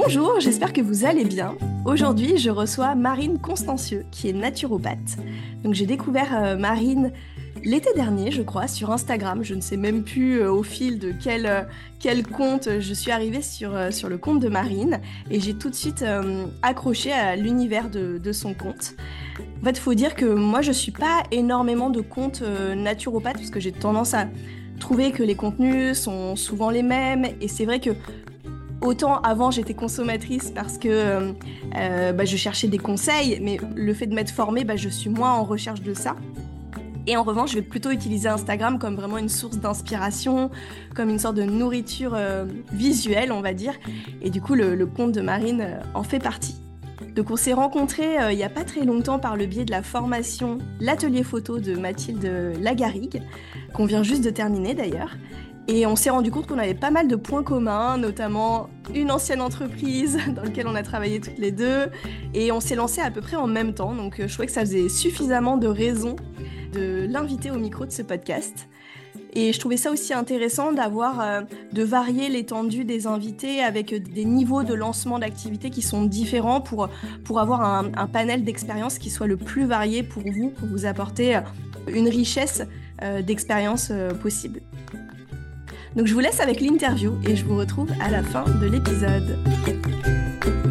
Bonjour, j'espère que vous allez bien. Aujourd'hui, je reçois Marine Constancieux, qui est naturopathe. Donc j'ai découvert euh, Marine l'été dernier, je crois, sur Instagram. Je ne sais même plus euh, au fil de quel, euh, quel compte je suis arrivée sur, sur le compte de Marine. Et j'ai tout de suite accroché à l'univers de, de, son compte. En fait, il faut dire que moi, je suis pas énormément de comptes naturopathes, parce que j'ai tendance à trouver que les contenus sont souvent les mêmes. Et c'est vrai que Autant avant j'étais consommatrice parce que euh, euh, bah, je cherchais des conseils, mais le fait de m'être formée, bah, je suis moins en recherche de ça. Et en revanche, je vais plutôt utiliser Instagram comme vraiment une source d'inspiration, comme une sorte de nourriture euh, visuelle, on va dire. Et du coup, le, compte de Marine en fait partie. Donc on s'est rencontrés il n'y a pas très longtemps par le biais de la formation L'atelier photo de Mathilde Lagarigue, qu'on vient juste de terminer d'ailleurs. Et on s'est rendu compte qu'on avait pas mal de points communs, notamment une ancienne entreprise dans laquelle on a travaillé toutes les deux. Et on s'est lancé à peu près en même temps. Donc euh, je trouvais que ça faisait suffisamment de raisons de l'inviter au micro de ce podcast. Et je trouvais ça aussi intéressant d'avoir, euh, de varier l'étendue des invités avec des niveaux de lancement d'activité qui sont différents pour, pour avoir un, panel d'expériences qui soit le plus varié pour vous, pour vous apporter euh, une richesse d'expériences possibles. Donc je vous laisse avec l'interview et je vous retrouve à la fin de l'épisode.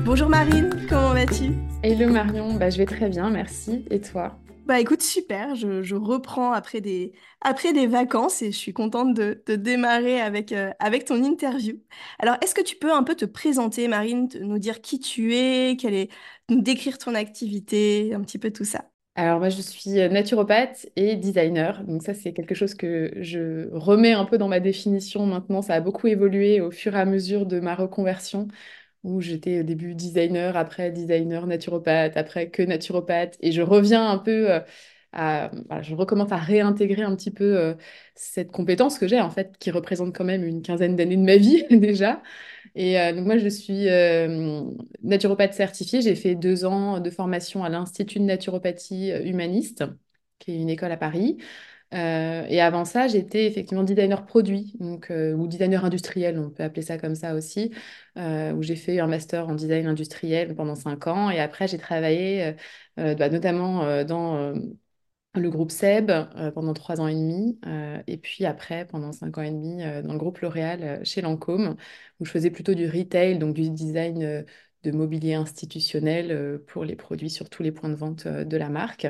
Bonjour Marine, comment vas-tu? Hello Marion, bah, je vais très bien, merci. Et toi? Bah écoute, super, je, reprends après des, après des vacances et je suis contente de, démarrer avec, euh, avec ton interview. Alors, est-ce que tu peux un peu te présenter, Marine, nous dire qui tu es, quelle est, nous décrire ton activité, un petit peu tout ça? Alors moi, je suis euh, naturopathe et designer. Donc ça, c'est quelque chose que je remets un peu dans ma définition maintenant. Ça a beaucoup évolué au fur et à mesure de ma reconversion, où j'étais au début designer, après designer naturopathe, après que naturopathe. Et je reviens un peu euh, à... je recommence à réintégrer un petit peu euh, cette compétence que j'ai, en fait, qui représente quand même une quinzaine d'années de ma vie déjà. Et euh, donc moi, je suis euh, naturopathe certifiée. J'ai fait deux ans de formation à l'Institut de naturopathie euh, humaniste, qui est une école à Paris. et avant ça, j'étais effectivement designer produit, donc, ou designer industriel, on peut appeler ça comme ça aussi, où j'ai fait un master en design industriel pendant cinq ans. Et après, j'ai travaillé bah, notamment dans le groupe SEB euh, pendant trois ans et demi, euh, et puis après, pendant cinq ans et demi, euh, dans le groupe L'Oréal chez Lancôme, où je faisais plutôt du retail, donc du design de mobilier institutionnel pour les produits sur tous les points de vente de la marque.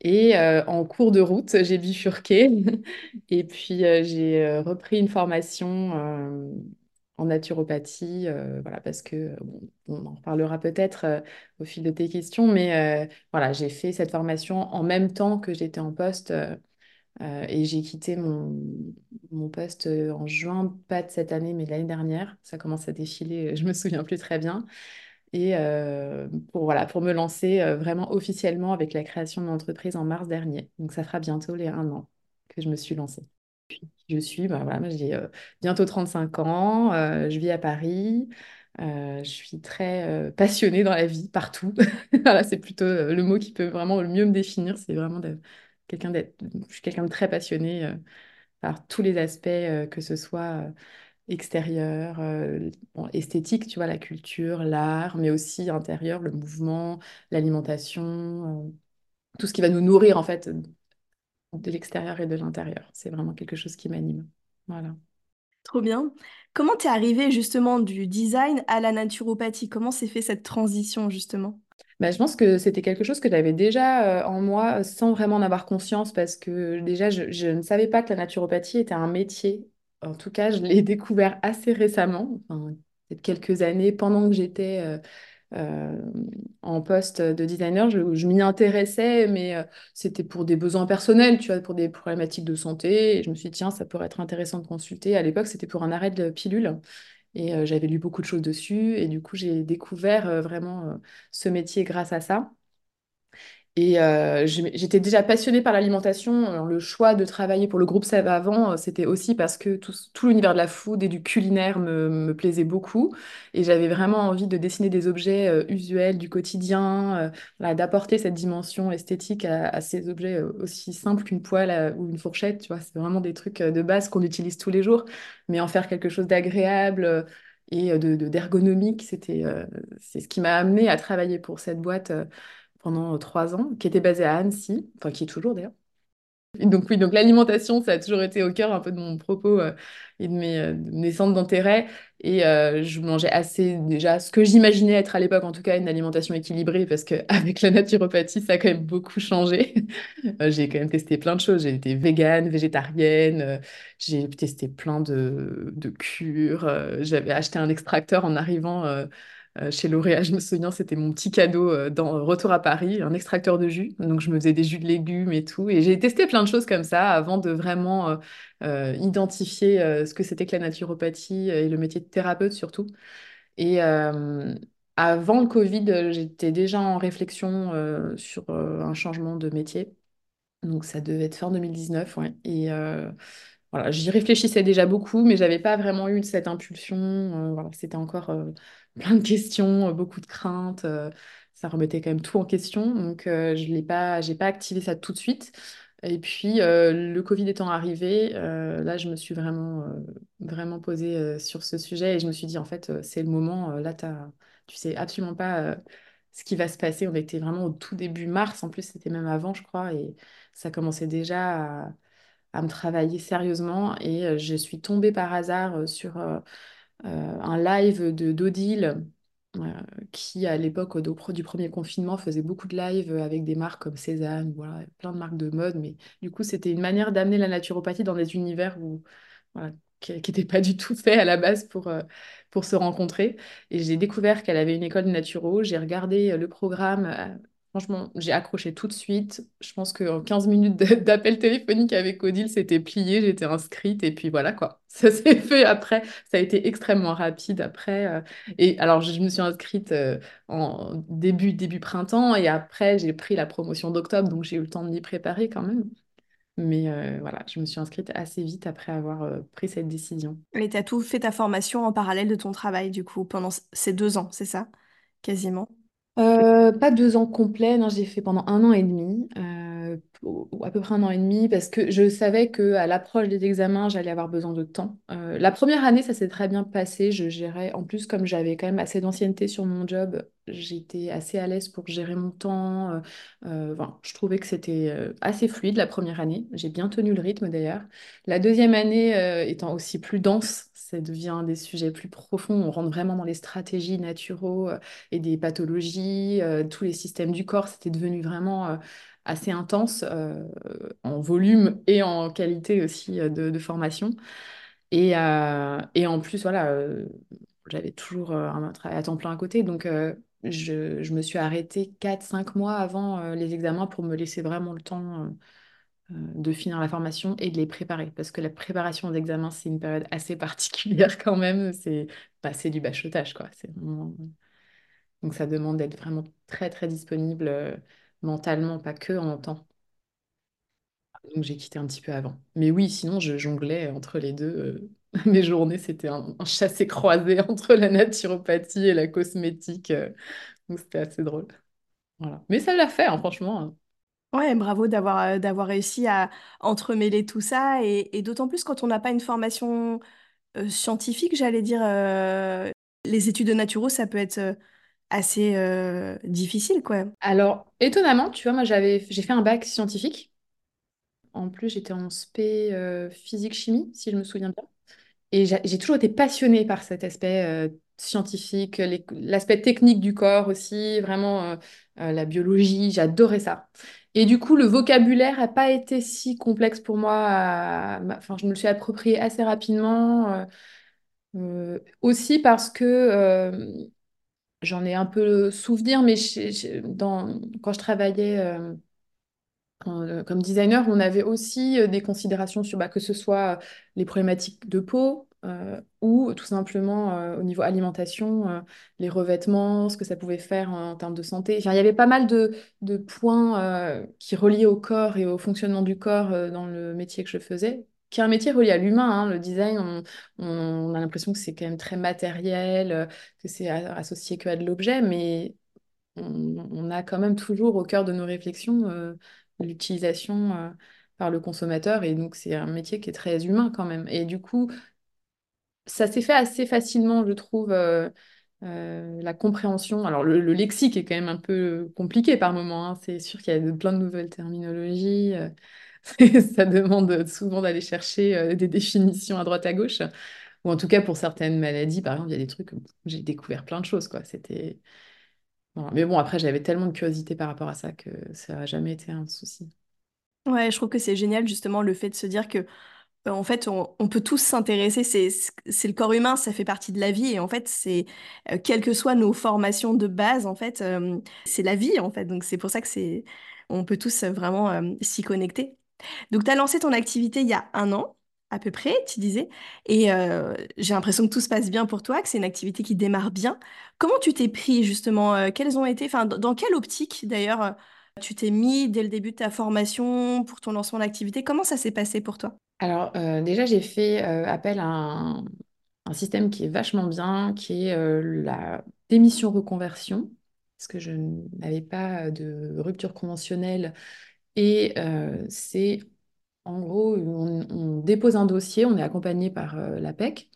Et en cours de route, j'ai bifurqué et puis j'ai repris une formation en naturopathie, euh, voilà, parce que on en reparlera peut-être euh, au fil de tes questions, mais euh, voilà, j'ai fait cette formation en même temps que j'étais en poste et j'ai quitté mon, mon poste en juin, pas de cette année, mais de l'année dernière. Ça commence à défiler, je me souviens plus très bien. Et pour, voilà, pour me lancer vraiment officiellement avec la création de l'entreprise en mars dernier. Donc ça fera bientôt les un an que je me suis lancée. Je suis, bah voilà, j'ai euh, bientôt 35 ans, euh, je vis à Paris, euh, je suis très passionnée dans la vie, partout. voilà, c'est plutôt le mot qui peut vraiment le mieux me définir, c'est vraiment quelqu'un d'être, je suis quelqu'un de très passionné par tous les aspects, que ce soit extérieur, esthétique, tu vois, la culture, l'art, mais aussi intérieur, le mouvement, l'alimentation tout ce qui va nous nourrir en fait de l'extérieur et de l'intérieur. C'est vraiment quelque chose qui m'anime. Voilà. Trop bien. Comment t'es arrivé justement du design à la naturopathie? Comment s'est fait cette transition justement? Bah, je pense que c'était quelque chose que j'avais déjà euh, en moi sans vraiment en avoir conscience parce que déjà, je, je ne savais pas que la naturopathie était un métier. En tout cas, je l'ai découvert assez récemment, enfin, peut-être quelques années, pendant que j'étais euh, euh, en poste de designer. Je, m'y intéressais, mais euh, c'était pour des besoins personnels, tu vois, pour des problématiques de santé. Et je me suis dit, tiens, ça pourrait être intéressant de consulter. À l'époque, c'était pour un arrêt de pilule. Et euh, j'avais lu beaucoup de choses dessus. Et du coup, j'ai découvert vraiment ce métier grâce à ça. Et euh, j'étais déjà passionnée par l'alimentation. Le choix de travailler pour le groupe Sève avant, euh, c'était aussi parce que tout, l'univers de la food et du culinaire me, plaisait beaucoup. Et j'avais vraiment envie de dessiner des objets euh, usuels du quotidien, d'apporter cette dimension esthétique à, ces objets aussi simples qu'une poêle ou une fourchette. Tu vois, c'est vraiment des trucs de base qu'on utilise tous les jours, mais en faire quelque chose d'agréable. Et de, de- d'ergonomique, c'était, c'est ce qui m'a amené à travailler pour cette boîte pendant euh, trois ans, qui était basée à Annecy, enfin qui est toujours d'ailleurs. Donc oui, donc l'alimentation, ça a toujours été au cœur un peu de mon propos euh, et de mes, euh, de mes centres d'intérêt. Et je mangeais assez déjà ce que j'imaginais être à l'époque, en tout cas, une alimentation équilibrée, parce qu'avec la naturopathie, ça a quand même beaucoup changé. J'ai quand même testé plein de choses. J'ai été végane, végétarienne, j'ai testé plein de, de cures. j'avais acheté un extracteur en arrivant chez L'Oréal. Je me souviens, c'était mon petit cadeau euh, dans Retour à Paris, un extracteur de jus. Donc, je me faisais des jus de légumes et tout. Et j'ai testé plein de choses comme ça avant de vraiment euh, euh, identifier euh, ce que c'était que la naturopathie et le métier de thérapeute surtout. Et euh, avant le Covid, euh, j'étais déjà en réflexion euh, sur euh, un changement de métier. Donc ça devait être fin 2019, ouais. Et euh, voilà, j'y réfléchissais déjà beaucoup, mais j'avais pas vraiment eu cette impulsion. euh, voilà, c'était encore euh, plein de questions, euh, beaucoup de craintes. euh, ça remettait quand même tout en question. Donc euh, je l'ai pas, pas activé ça tout de suite. Et puis le Covid étant arrivé, là je me suis vraiment, vraiment posée sur ce sujet et je me suis dit en fait c'est le moment. là t'as, tu sais absolument pas ce qui va se passer. On était vraiment au tout début mars, en plus c'était même avant je crois, et ça commençait déjà à, me travailler sérieusement et je suis tombée par hasard sur un live de d'Odile euh, qui à l'époque au- du premier confinement faisait beaucoup de lives avec des marques comme Cézanne, voilà, plein de marques de mode, mais du coup c'était une manière d'amener la naturopathie dans des univers où voilà, qui n'étaient pas du tout faits à la base pour, euh, pour se rencontrer. Et j'ai découvert qu'elle avait une école de naturo, j'ai regardé euh, le programme. Franchement, j'ai accroché tout de suite. Je pense qu'en 15 minutes d'appel téléphonique avec Odile, c'était plié, j'étais inscrite et puis voilà quoi. Ça s'est fait après. Ça a été extrêmement rapide après. euh, Et alors, je me suis inscrite euh, en début, début printemps et après, j'ai pris la promotion d'octobre, donc j'ai eu le temps de m'y préparer quand même. Mais euh, voilà, je me suis inscrite assez vite après avoir pris cette décision. Et t'as tout fait ta formation en parallèle de ton travail, du coup, pendant ces deux ans, c'est ça? Quasiment. Euh, pas deux ans complets, non, j'ai fait pendant un an et demi, euh, ou à peu près un an et demi, parce que je savais qu'à l'approche des examens, j'allais avoir besoin de temps. Euh, la première année, ça s'est très bien passé, je gérais, en plus, comme j'avais quand même assez d'ancienneté sur mon job, j'étais assez à l'aise pour gérer mon temps. euh, euh, je trouvais que c'était euh, assez fluide la première année, j'ai bien tenu le rythme d'ailleurs. La deuxième année, euh, étant aussi plus dense, ça devient des sujets plus profonds, on rentre vraiment dans les stratégies naturaux et des pathologies, euh, tous les systèmes du corps, c'était devenu vraiment euh, assez intense euh, en volume et en qualité aussi euh, de, formation. Et, euh, en plus, voilà, euh, j'avais toujours euh, un travail à temps plein à côté, donc euh, je, je me suis arrêtée quatre cinq mois avant euh, les examens pour me laisser vraiment le temps. Euh, de finir la formation et de les préparer. Parce que la préparation aux examens, c'est une période assez particulière quand même. C'est bah, du bachotage, quoi. Donc ça demande d'être vraiment très très disponible euh, mentalement, pas que en temps. Donc j'ai quitté un petit peu avant. Mais oui, sinon je jonglais entre les deux. euh, Mes journées, c'était un, chassé-croisé entre la naturopathie et la cosmétique. Donc c'était assez drôle. Voilà. Mais ça l'a fait, hein, franchement. Ouais, bravo d'avoir d'avoir réussi à entremêler tout ça, et, d'autant plus quand on n'a pas une formation scientifique, j'allais dire. les études de naturo, ça peut être assez difficile, quoi. Alors, étonnamment, tu vois, moi, j'avais, j'ai fait un bac scientifique. En plus, j'étais en spé physique-chimie, si je me souviens bien. Et j'ai toujours été passionnée par cet aspect scientifique, l'aspect technique du corps aussi, vraiment euh, la biologie, j'adorais ça. Et du coup, le vocabulaire n'a pas été si complexe pour moi. Enfin, je me suis approprié assez rapidement. aussi parce que j'en ai un peu souvenir, mais quand je travaillais euh, comme designer, on avait aussi euh, des considérations sur bah, que ce soit les problématiques de peau euh, ou tout simplement au niveau alimentation, les revêtements, ce que ça pouvait faire en, termes de santé. Enfin, il y avait pas mal de, points qui reliaient au corps et au fonctionnement du corps dans le métier que je faisais, qui est un métier relié à l'humain. Hein. Le design, on, a l'impression que c'est quand même très matériel, que c'est associé que à de l'objet, mais on, on, a quand même toujours au cœur de nos réflexions l'utilisation euh, par le consommateur. Et donc, c'est un métier qui est très humain quand même. Et du coup, ça s'est fait assez facilement, je trouve, euh, euh, la compréhension. Alors, le, lexique est quand même un peu compliqué par moment. Hein. C'est sûr qu'il y a plein de nouvelles terminologies. ça demande souvent d'aller chercher des définitions à droite à gauche. Ou en tout cas, pour certaines maladies, par exemple, il y a des trucs j'ai découvert plein de choses. Quoi. C'était mais bon, après, j'avais tellement de curiosité par rapport à ça que ça n'a jamais été un souci. Ouais, je trouve que c'est génial justement le fait de se dire que euh, en fait on, peut tous s'intéresser, c'est le corps humain, ça fait partie de la vie et en fait c'est euh, quelles que soient nos formations de base en fait euh, c'est la vie en fait donc c'est pour ça que c'est on peut tous vraiment s'y connecter. Donc tu as lancé ton activité il y a un an à peu près, tu disais. Et euh, j'ai l'impression que tout se passe bien pour toi, que c'est une activité qui démarre bien. Comment tu t'es pris justement euh, Quelles ont été, enfin, dans quelle optique d'ailleurs euh, tu t'es mis dès le début de ta formation pour ton lancement d'activité. Comment ça s'est passé pour toi? Alors déjà, j'ai fait appel à un, système qui est vachement bien, qui est la démission reconversion, parce que je n'avais pas de rupture conventionnelle. Et c'est en gros, on, dépose un dossier, on est accompagné par euh, l'APEC,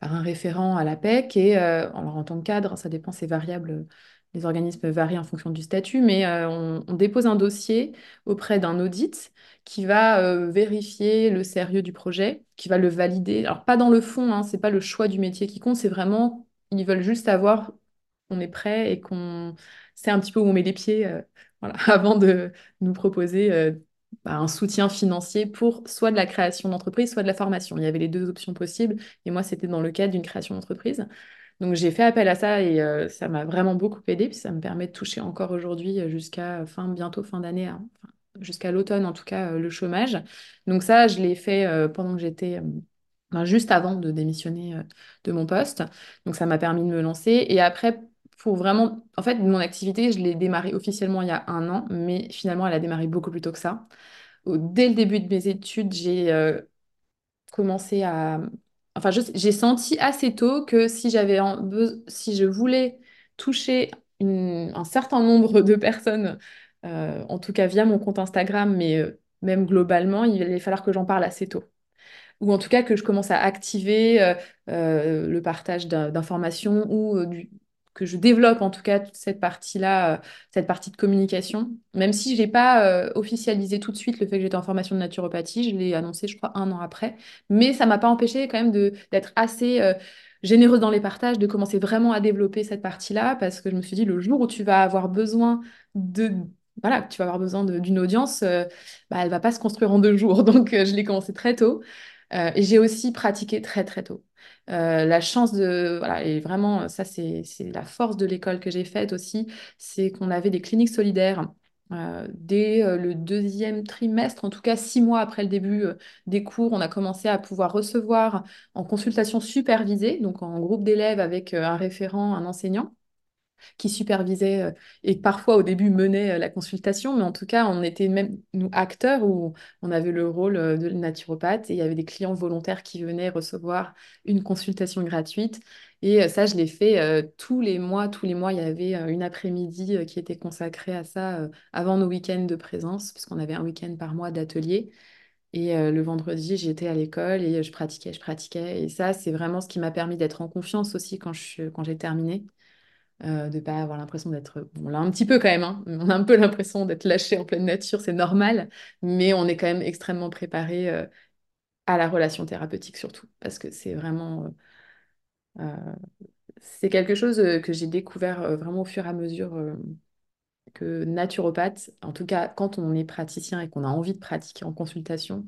par un référent à l'APEC, et euh, alors en tant que cadre, ça dépend, c'est variable, les organismes varient en fonction du statut, mais euh, on, dépose un dossier auprès d'un audit qui va vérifier le sérieux du projet, qui va le valider. Alors pas dans le fond, hein, c'est pas le choix du métier qui compte, c'est vraiment, ils veulent juste savoir qu'on est prêt et qu'on sait un petit peu où on met les pieds. Voilà, avant de nous proposer bah, un soutien financier pour soit de la création d'entreprise, soit de la formation. Il y avait les deux options possibles et moi, c'était dans le cadre d'une création d'entreprise. Donc j'ai fait appel à ça et euh, ça m'a vraiment beaucoup aidé, puis ça me permet de toucher encore aujourd'hui euh, jusqu'à fin, bientôt fin d'année, hein, jusqu'à l'automne en tout cas, euh, le chômage. Donc ça, je l'ai fait pendant que j'étais, ben, juste avant de démissionner de mon poste. Donc ça m'a permis de me lancer. Et après, pour vraiment, en fait, mon activité, je l'ai démarrée officiellement il y a un an, mais finalement, elle a démarré beaucoup plus tôt que ça. Dès le début de mes études, j'ai commencé à... Enfin, j'ai senti assez tôt que si j'avais si je voulais toucher un certain nombre de personnes, euh, en tout cas via mon compte Instagram, mais euh, même globalement, il allait falloir que j'en parle assez tôt. Ou en tout cas que je commence à activer le partage d'informations ou du, que je développe en tout cas cette partie-là, euh, cette partie de communication. Même si je n'ai pas euh, officialisé tout de suite le fait que j'étais en formation de naturopathie, je l'ai annoncé, je crois, un an après. Mais ça m'a pas empêché quand même d'être assez euh, généreuse dans les partages, de commencer vraiment à développer cette partie-là, parce que je me suis dit, le jour où tu vas avoir besoin de... Voilà, tu vas avoir besoin d'une audience, bah, elle va pas se construire en deux jours. Donc, je l'ai commencé très tôt. Et j'ai aussi pratiqué très, très tôt. Euh, la chance de... Voilà, et vraiment, ça, c'est la force de l'école que j'ai faite aussi, c'est qu'on avait des cliniques solidaires. Euh, dès euh, le deuxième trimestre, en tout cas six mois après le début des cours, on a commencé à pouvoir recevoir en consultation supervisée, donc en groupe d'élèves avec un référent, un enseignant, qui supervisait euh, et parfois au début menait euh, la consultation, mais en tout cas, on était même, nous, acteurs, où on avait le rôle euh, de naturopathe et il y avait des clients volontaires qui venaient recevoir une consultation gratuite. Et ça, je l'ai fait tous les mois. Tous les mois, il y avait une après-midi qui était consacrée à ça avant nos week-ends de présence, puisqu'on avait un week-end par mois d'atelier. Et le vendredi, j'étais à l'école et je pratiquais, je pratiquais. Et ça, c'est vraiment ce qui m'a permis d'être en confiance aussi quand j'ai quand terminé. Euh, de ne pas avoir l'impression d'être... On l'a un petit peu quand même, hein. on a un peu l'impression d'être lâché en pleine nature, c'est normal, mais on est quand même extrêmement préparé euh, à la relation thérapeutique surtout, parce que c'est vraiment... Euh, c'est quelque chose que j'ai découvert vraiment au fur et à mesure que naturopathe, en tout cas quand on est praticien et qu'on a envie de pratiquer en consultation,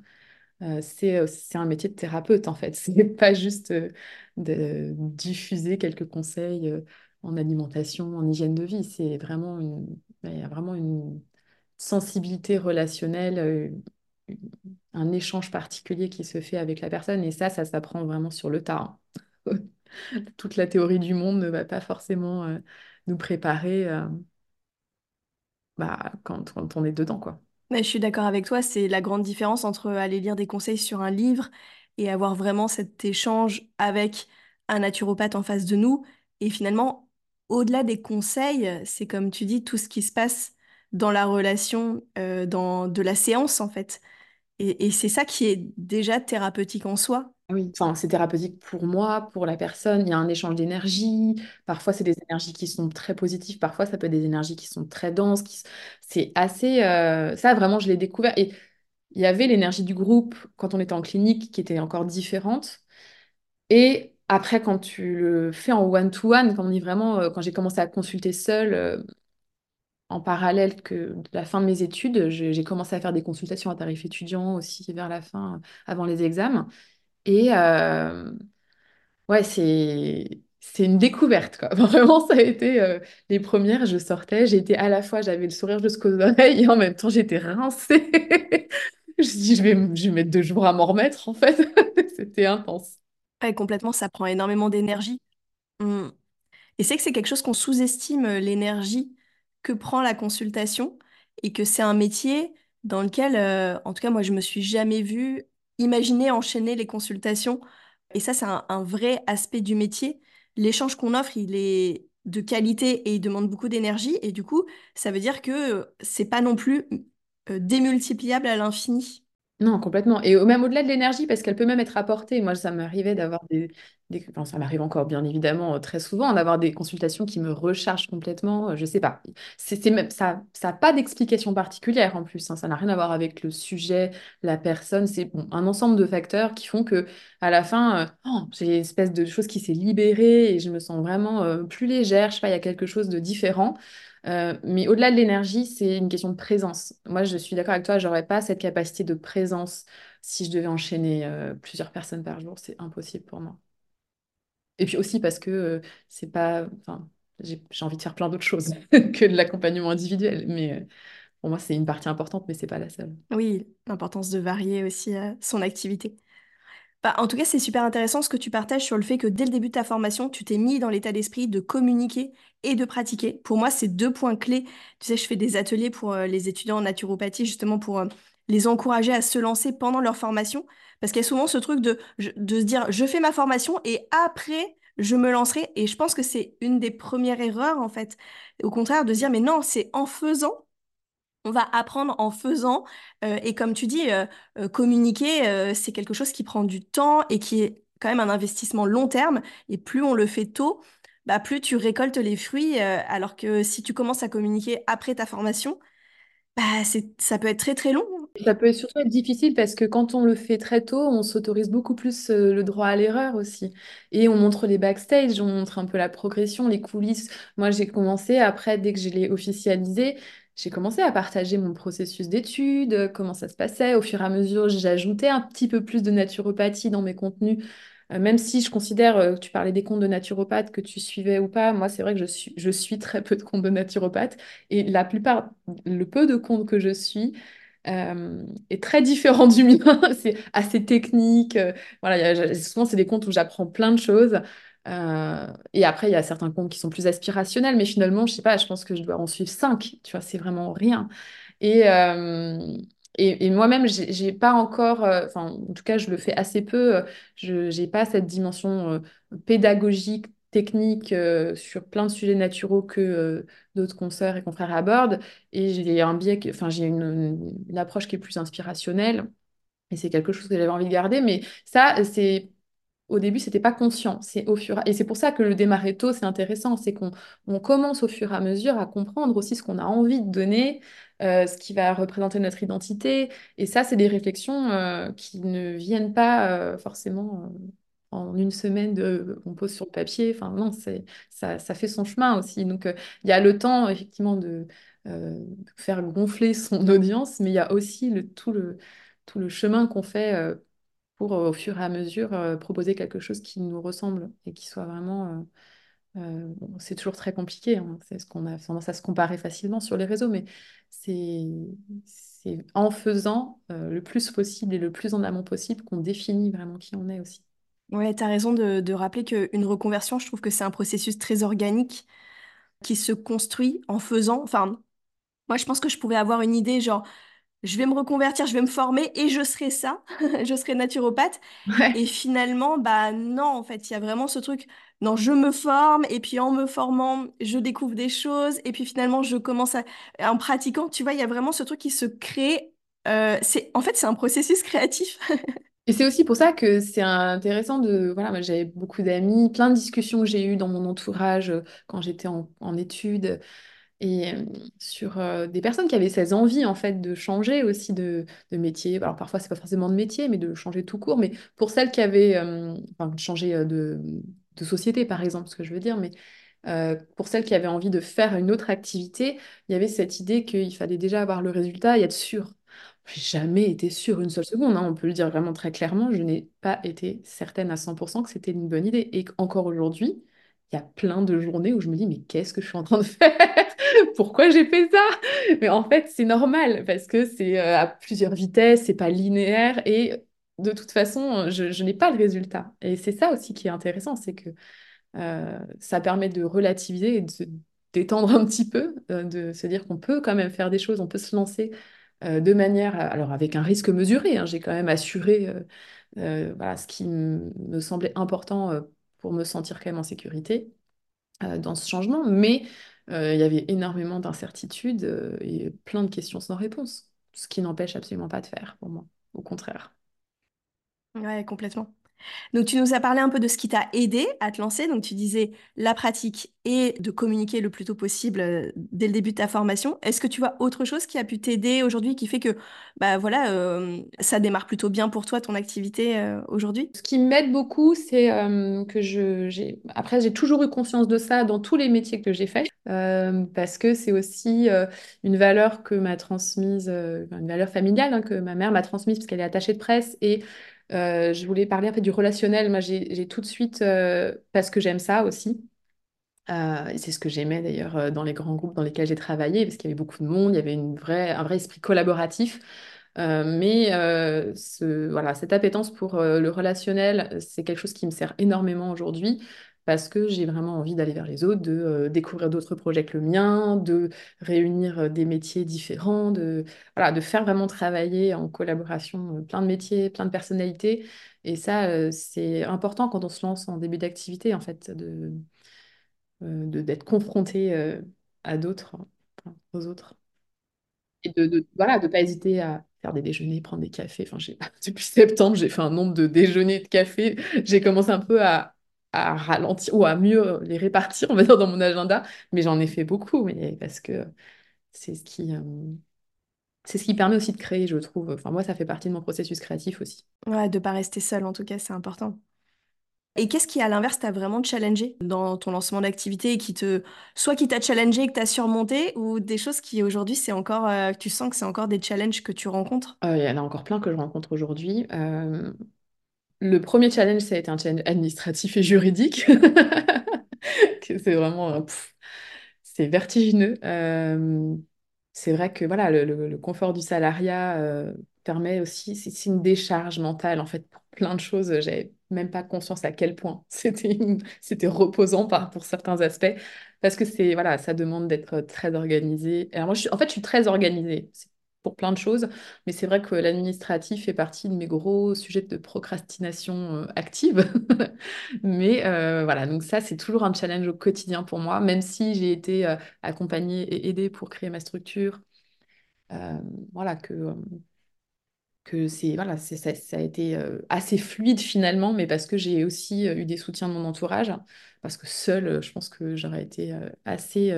c'est, c'est un métier de thérapeute en fait. C'est pas juste de diffuser quelques conseils en alimentation, en hygiène de vie. C'est vraiment une, il y a vraiment une sensibilité relationnelle, un échange particulier qui se fait avec la personne. Et ça, ça s'apprend vraiment sur le tas. hein. Toute la théorie du monde ne va pas forcément nous préparer bah, quand, quand on est dedans, quoi. Mais je suis d'accord avec toi, c'est la grande différence entre aller lire des conseils sur un livre et avoir vraiment cet échange avec un naturopathe en face de nous. Et finalement, au-delà des conseils, c'est comme tu dis, tout ce qui se passe dans la relation, euh, dans de la séance en fait. Et, c'est ça qui est déjà thérapeutique en soi. Oui, enfin, c'est thérapeutique pour moi, pour la personne. Il y a un échange d'énergie. Parfois, c'est des énergies qui sont très positives. Parfois, ça peut être des énergies qui sont très denses. C'est assez... euh, Ça, vraiment, je l'ai découvert. Et il y avait l'énergie du groupe quand on était en clinique qui était encore différente. Et après, quand tu le fais en one-to-one, quand on dit vraiment, euh, quand j'ai commencé à consulter seule, euh, en parallèle que de la fin de mes études, j'ai commencé à faire des consultations à tarif étudiant aussi vers la fin, avant les examens. Et euh, ouais, c'est c'est une découverte, quoi. Vraiment, ça a été euh, les premières, je sortais, j'étais à la fois, j'avais le sourire jusqu'aux oreilles et en même temps, j'étais rincée. Je dit, je vais, je vais mettre deux jours à m'en remettre, en fait. C'était intense. Complètement, ça prend énormément d'énergie. Mm. Et c'est que c'est quelque chose qu'on sous-estime, euh, l'énergie que prend la consultation, et que c'est un métier dans lequel, euh, en tout cas, moi, je me suis jamais vue imaginer enchaîner les consultations. Et ça, c'est un, un vrai aspect du métier. L'échange qu'on offre, il est de qualité et il demande beaucoup d'énergie. Et du coup, ça veut dire que euh, c'est pas non plus euh, démultipliable à l'infini. Non, complètement. Et au- même au-delà de l'énergie, parce qu'elle peut même être apportée. Moi, ça m'arrivait d'avoir des, des- ça m'arrive encore bien évidemment euh, très souvent d'avoir des consultations qui me rechargent complètement. euh, Je sais pas. C'est ça, n'a pas d'explication particulière en plus. hein. Ça n'a rien à voir avec le sujet, la personne. C'est un ensemble de facteurs qui font que à la fin, euh, oh, j'ai une espèce de chose qui s'est libérée et je me sens vraiment plus légère. Je sais pas, il y a quelque chose de différent. Euh, mais au-delà de l'énergie, c'est une question de présence. Moi, je suis d'accord avec toi, j'aurais pas cette capacité de présence si je devais enchaîner euh, plusieurs personnes par jour. C'est impossible pour moi. Et puis aussi parce que euh, c'est pas, enfin, j'ai envie de faire plein d'autres choses que de l'accompagnement individuel. Mais pour moi, c'est une partie importante, mais c'est pas la seule. Oui, l'importance de varier aussi son activité. Bah, en tout cas, c'est super intéressant ce que tu partages sur le fait que dès le début de ta formation, tu t'es mis dans l'état d'esprit de communiquer et de pratiquer. Pour moi, c'est deux points clés. Tu sais, je fais des ateliers pour euh, les étudiants en naturopathie, justement pour euh, les encourager à se lancer pendant leur formation. Parce qu'il y a souvent ce truc de, de se dire, je fais ma formation et après, je me lancerai. Et je pense que c'est une des premières erreurs, en fait. Au contraire, de se dire, mais non, c'est en faisant on va apprendre en faisant. euh, et comme tu dis, euh, euh, communiquer, c'est quelque chose qui prend du temps et qui est quand même un investissement long terme. Et plus on le fait tôt, bah, plus tu récoltes les fruits. alors que si tu commences à communiquer après ta formation, bah, ça peut être très très long. Ça peut surtout être difficile parce que quand on le fait très tôt, on s'autorise beaucoup plus le droit à l'erreur aussi. Et on montre les backstage, on montre un peu la progression, les coulisses. Moi, j'ai commencé, après, dès que je l'ai officialisé, j'ai commencé à partager mon processus d'études, euh, comment ça se passait. Au fur et à mesure, j'ajoutais un petit peu plus de naturopathie dans mes contenus. Euh, même si je considère, euh, tu parlais des comptes de naturopathes que tu suivais ou pas, moi, c'est vrai que je suis, je suis très peu de comptes de naturopathes. Et la plupart, le peu de comptes que je suis, euh, est très différent du mien. C'est assez technique. voilà, souvent, c'est des comptes où j'apprends plein de choses. Euh, et après, il y a certains comptes qui sont plus aspirationnels, mais finalement, je sais pas, je pense que je dois en suivre cinq. Tu vois, c'est vraiment rien. Et, euh, et, moi-même, j'ai pas encore, euh, enfin, en tout cas, je le fais assez peu. Je j'ai pas cette dimension pédagogique, technique sur plein de sujets naturaux que d'autres consoeurs et confrères abordent. Et j'ai un biais, enfin, j'ai une approche qui est plus inspirationnelle. Et c'est quelque chose que j'avais envie de garder. Mais ça, c'est au début, c'était pas conscient. C'est au fur et c'est pour ça que le démarrer tôt, c'est intéressant. C'est qu'on on commence au fur et à mesure à comprendre aussi ce qu'on a envie de donner, euh, ce qui va représenter notre identité. Et ça, c'est des réflexions euh, qui ne viennent pas euh, forcément en une semaine de, on pose sur le papier. Enfin, non, c'est ça, ça fait son chemin aussi. Donc, il y a le temps effectivement de, de faire gonfler son audience, mais il y a aussi le, tout le tout le chemin qu'on fait euh, au fur et à mesure euh, proposer quelque chose qui nous ressemble et qui soit vraiment... euh, c'est toujours très compliqué, hein, c'est ce qu'on a tendance à se comparer facilement sur les réseaux, mais c'est en faisant le plus possible et le plus en amont possible qu'on définit vraiment qui on est aussi. Ouais, tu as raison de, de rappeler qu'une reconversion, je trouve que c'est un processus très organique qui se construit en faisant. Enfin, moi, je pense que je pouvais avoir une idée, genre, je vais me reconvertir, je vais me former et je serai ça, je serai naturopathe. Et finalement, bah non, en fait, il y a vraiment ce truc, non, je me forme et puis en me formant, je découvre des choses et puis finalement, je commence à, en pratiquant, tu vois, il y a vraiment ce truc qui se crée. Euh, c'est, en fait, c'est un processus créatif. Et c'est aussi pour ça que c'est intéressant de... Voilà, moi j'avais beaucoup d'amis, plein de discussions que j'ai eues dans mon entourage euh, quand j'étais en, en études. Et euh, sur euh, des personnes qui avaient ces envies en fait de changer aussi de, métier. Alors parfois c'est pas forcément de métier, mais de changer tout court. Mais pour celles qui avaient, euh, enfin euh, de, de société par exemple, ce que je veux dire, mais pour celles qui avaient envie de faire une autre activité, il y avait cette idée qu'il fallait déjà avoir le résultat et être sûr. J'ai jamais été sûre une seule seconde, hein, on peut le dire vraiment très clairement, je n'ai pas été certaine à 100% que c'était une bonne idée. Et encore aujourd'hui, il y a plein de journées où je me dis, mais qu'est-ce que je suis en train de faire? Pourquoi j'ai fait ça? Mais en fait, c'est normal parce que c'est euh, à plusieurs vitesses, c'est pas linéaire et de toute façon, je, n'ai pas le résultat. Et c'est ça aussi qui est intéressant, c'est que euh, ça permet de relativiser et de détendre un petit peu, euh, de se dire qu'on peut quand même faire des choses, on peut se lancer de manière, alors avec un risque mesuré, hein, j'ai quand même assuré ce qui me semblait important pour me sentir quand même en sécurité dans ce changement, mais il y avait énormément d'incertitudes euh, et plein de questions sans réponse, ce qui n'empêche absolument pas de faire pour moi, au contraire. Ouais, complètement. Donc, tu nous as parlé un peu de ce qui t'a aidé à te lancer. Donc, tu disais la pratique et de communiquer le plus tôt possible euh, dès le début de ta formation. Est-ce que tu vois autre chose qui a pu t'aider aujourd'hui, qui fait que, bah voilà, euh, ça démarre plutôt bien pour toi, ton activité euh, aujourd'hui? Ce qui m'aide beaucoup, c'est que je, j'ai... Après, j'ai toujours eu conscience de ça dans tous les métiers que j'ai faits, parce que c'est aussi une valeur que m'a transmise, une valeur familiale hein, que ma mère m'a transmise, parce qu'elle est attachée de presse, et euh, je voulais parler en fait, du relationnel. Moi, j'ai, tout de suite, euh, parce que j'aime ça aussi, euh, c'est ce que j'aimais d'ailleurs euh, dans les grands groupes dans lesquels j'ai travaillé, parce qu'il y avait beaucoup de monde, il y avait une vraie, un vrai esprit collaboratif. Mais voilà, cette appétence pour le relationnel, c'est quelque chose qui me sert énormément aujourd'hui parce que j'ai vraiment envie d'aller vers les autres, de euh, découvrir d'autres projets que le mien, de réunir des métiers différents, de, voilà, de faire vraiment travailler en collaboration plein de métiers, plein de personnalités. Et ça, c'est important quand on se lance en début d'activité, en fait, de, d'être confronté à d'autres, aux autres. Et de, de, voilà, de pas hésiter à faire des déjeuners, prendre des cafés. Enfin, depuis septembre, j'ai fait un nombre de déjeuners de café. J'ai commencé un peu à, à ralentir ou à mieux les répartir, on va dire, dans mon agenda. Mais j'en ai fait beaucoup, mais parce que c'est ce qui, euh, c'est ce qui permet aussi de créer, je trouve. Enfin, moi, ça fait partie de mon processus créatif aussi. Ouais, de pas rester seul, en tout cas, c'est important. Et qu'est-ce qui, à l'inverse, t'a vraiment challengé dans ton lancement d'activité et qui te, soit qui t'a challengé et que t'as surmonté, ou des choses qui aujourd'hui, c'est encore, euh, tu sens que c'est encore des challenges que tu rencontres? Euh, il y en a encore plein que je rencontre aujourd'hui. Euh, le premier challenge, ça a été un challenge administratif et juridique. Que C'est vraiment, euh, c'est vertigineux. Euh, c'est vrai que voilà, le, confort du salariat euh, permet aussi, c'est une décharge mentale en fait pour plein de choses. J'avais même pas conscience à quel point c'était c'était reposant pour certains aspects parce que c'est voilà, ça demande d'être très organisé. En fait, je suis très organisée. Pour plein de choses, mais c'est vrai que l'administratif fait partie de mes gros sujets de procrastination euh, active. Mais euh, voilà, donc ça, c'est toujours un challenge au quotidien pour moi, même si j'ai été euh, accompagnée et aidée pour créer ma structure. Voilà, que, que c'est voilà, ça, ça a été assez fluide finalement, mais parce que j'ai aussi eu des soutiens de mon entourage, parce que seule, je pense que j'aurais été assez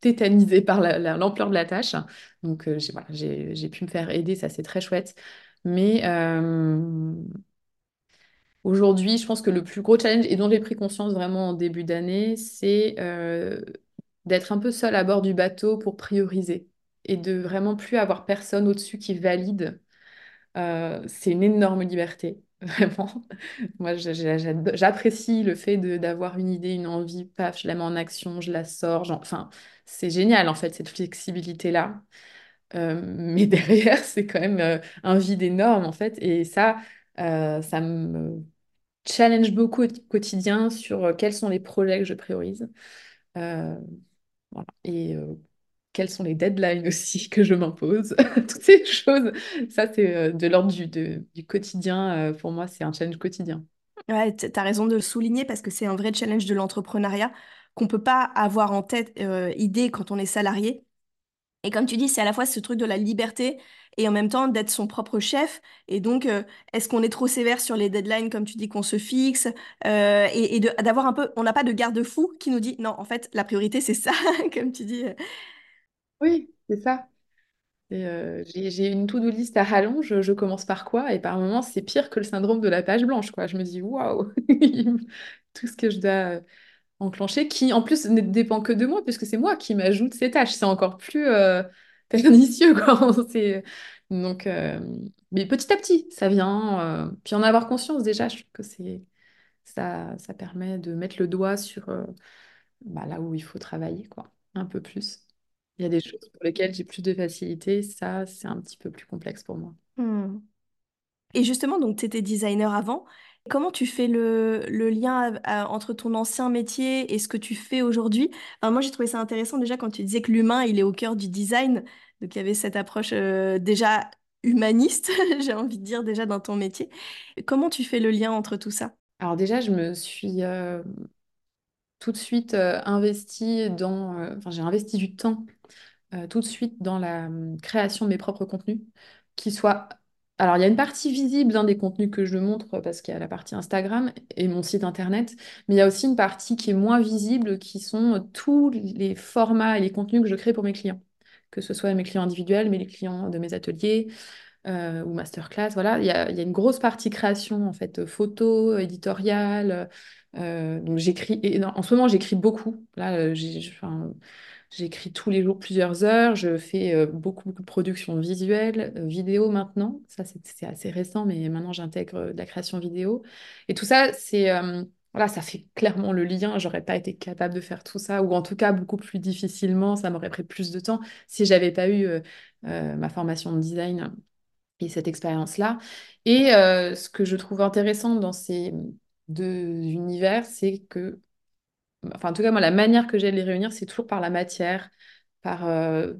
tétanisée par la- la- l'ampleur de la tâche. Donc euh, j'ai pu me faire aider, ça c'est très chouette. Mais euh, aujourd'hui, je pense que le plus gros challenge, et dont j'ai pris conscience vraiment en début d'année, c'est euh, d'être un peu seule à bord du bateau pour prioriser et de vraiment plus avoir personne au-dessus qui valide c'est une énorme liberté, vraiment. Moi, j'apprécie le fait d'avoir une idée, une envie, paf, je la mets en action, je la sors. Enfin, c'est génial, en fait, cette flexibilité-là. Mais derrière, c'est quand même euh, un vide énorme, en fait. Et ça, euh, ça me challenge beaucoup au quotidien sur euh, quels sont les projets que je priorise. Voilà. Et quelles sont les deadlines aussi que je m'impose, toutes ces choses. Ça, c'est euh, de l'ordre du, du quotidien. euh, pour moi, c'est un challenge quotidien. Ouais, t- t'as raison de le souligner parce que c'est un vrai challenge de l'entrepreneuriat qu'on peut pas avoir en tête euh, idée quand on est salarié. Et comme tu dis, c'est à la fois ce truc de la liberté et en même temps d'être son propre chef. Et donc, est-ce qu'on est trop sévère sur les deadlines, comme tu dis, qu'on se fixe et, et d'avoir un peu, on n'a pas de garde-fou qui nous dit non, en fait, la priorité, c'est ça, comme tu dis. Oui, c'est ça. Euh, j'ai, une to-do list à rallonge, je, commence par quoi? Et par moments, c'est pire que le syndrome de la page blanche, quoi. Je me dis, waouh, tout ce que je dois enclencher, qui en plus ne dépend que de moi, puisque c'est moi qui m'ajoute ces tâches. C'est encore plus euh, pernicieux, quoi. Donc, euh, mais petit à petit, ça vient. Puis en avoir conscience, déjà, je trouve que ça, permet de mettre le doigt sur bah, là où il faut travailler, quoi, un peu plus. Il y a des choses pour lesquelles j'ai plus de facilité, ça, c'est un petit peu plus complexe pour moi. Hmm. Et justement, donc, tu étais designer avant. Comment tu fais le, le lien à- à- entre ton ancien métier et ce que tu fais aujourd'hui? Enfin, moi, j'ai trouvé ça intéressant déjà quand tu disais que l'humain, il est au cœur du design. Donc, il y avait cette approche euh, déjà humaniste, j'ai envie de dire, déjà dans ton métier. Comment tu fais le lien entre tout ça? Alors déjà, je me suis euh, tout de suite euh, investie dans... euh, Enfin, j'ai investi du temps euh, tout de suite dans la hum, création de mes propres contenus, qui soient... Alors, il y a une partie visible dans des contenus que je montre parce qu'il y a la partie Instagram et mon site internet, mais il y a aussi une partie qui est moins visible, qui sont tous les formats et les contenus que je crée pour mes clients, que ce soit mes clients individuels, mais les clients de mes ateliers euh, ou masterclass. Voilà, il y a, y a une grosse partie création, en fait, photo, éditoriale. euh, donc, j'écris, en ce moment, j'écris beaucoup. Là, euh, J'écris tous les jours plusieurs heures, je fais euh, beaucoup, beaucoup de production visuelle, euh, vidéo maintenant. Ça, c'est assez récent, mais maintenant j'intègre euh, de la création vidéo. Et tout ça, c'est euh, voilà, ça fait clairement le lien. J'aurais pas été capable de faire tout ça, ou en tout cas beaucoup plus difficilement. Ça m'aurait pris plus de temps si j'avais pas eu euh, euh, ma formation de design et cette expérience-là. Et euh, ce que je trouve intéressant dans ces deux univers, c'est que enfin en tout cas moi la manière que j'ai de les réunir c'est toujours par la matière par euh,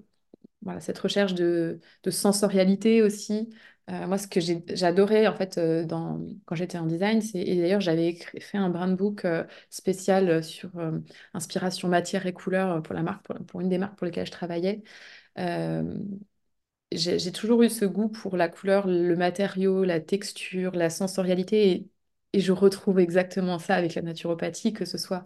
voilà cette recherche de, sensorialité aussi Euh, moi ce que j'adorais en fait dans quand j'étais en design c'est et d'ailleurs j'avais fait un brand book spécial sur inspiration matière et couleur pour la marque pour, pour une des marques pour lesquelles je travaillais j'ai toujours eu ce goût pour la couleur le matériau la texture la sensorialité et, je retrouve exactement ça avec la naturopathie que ce soit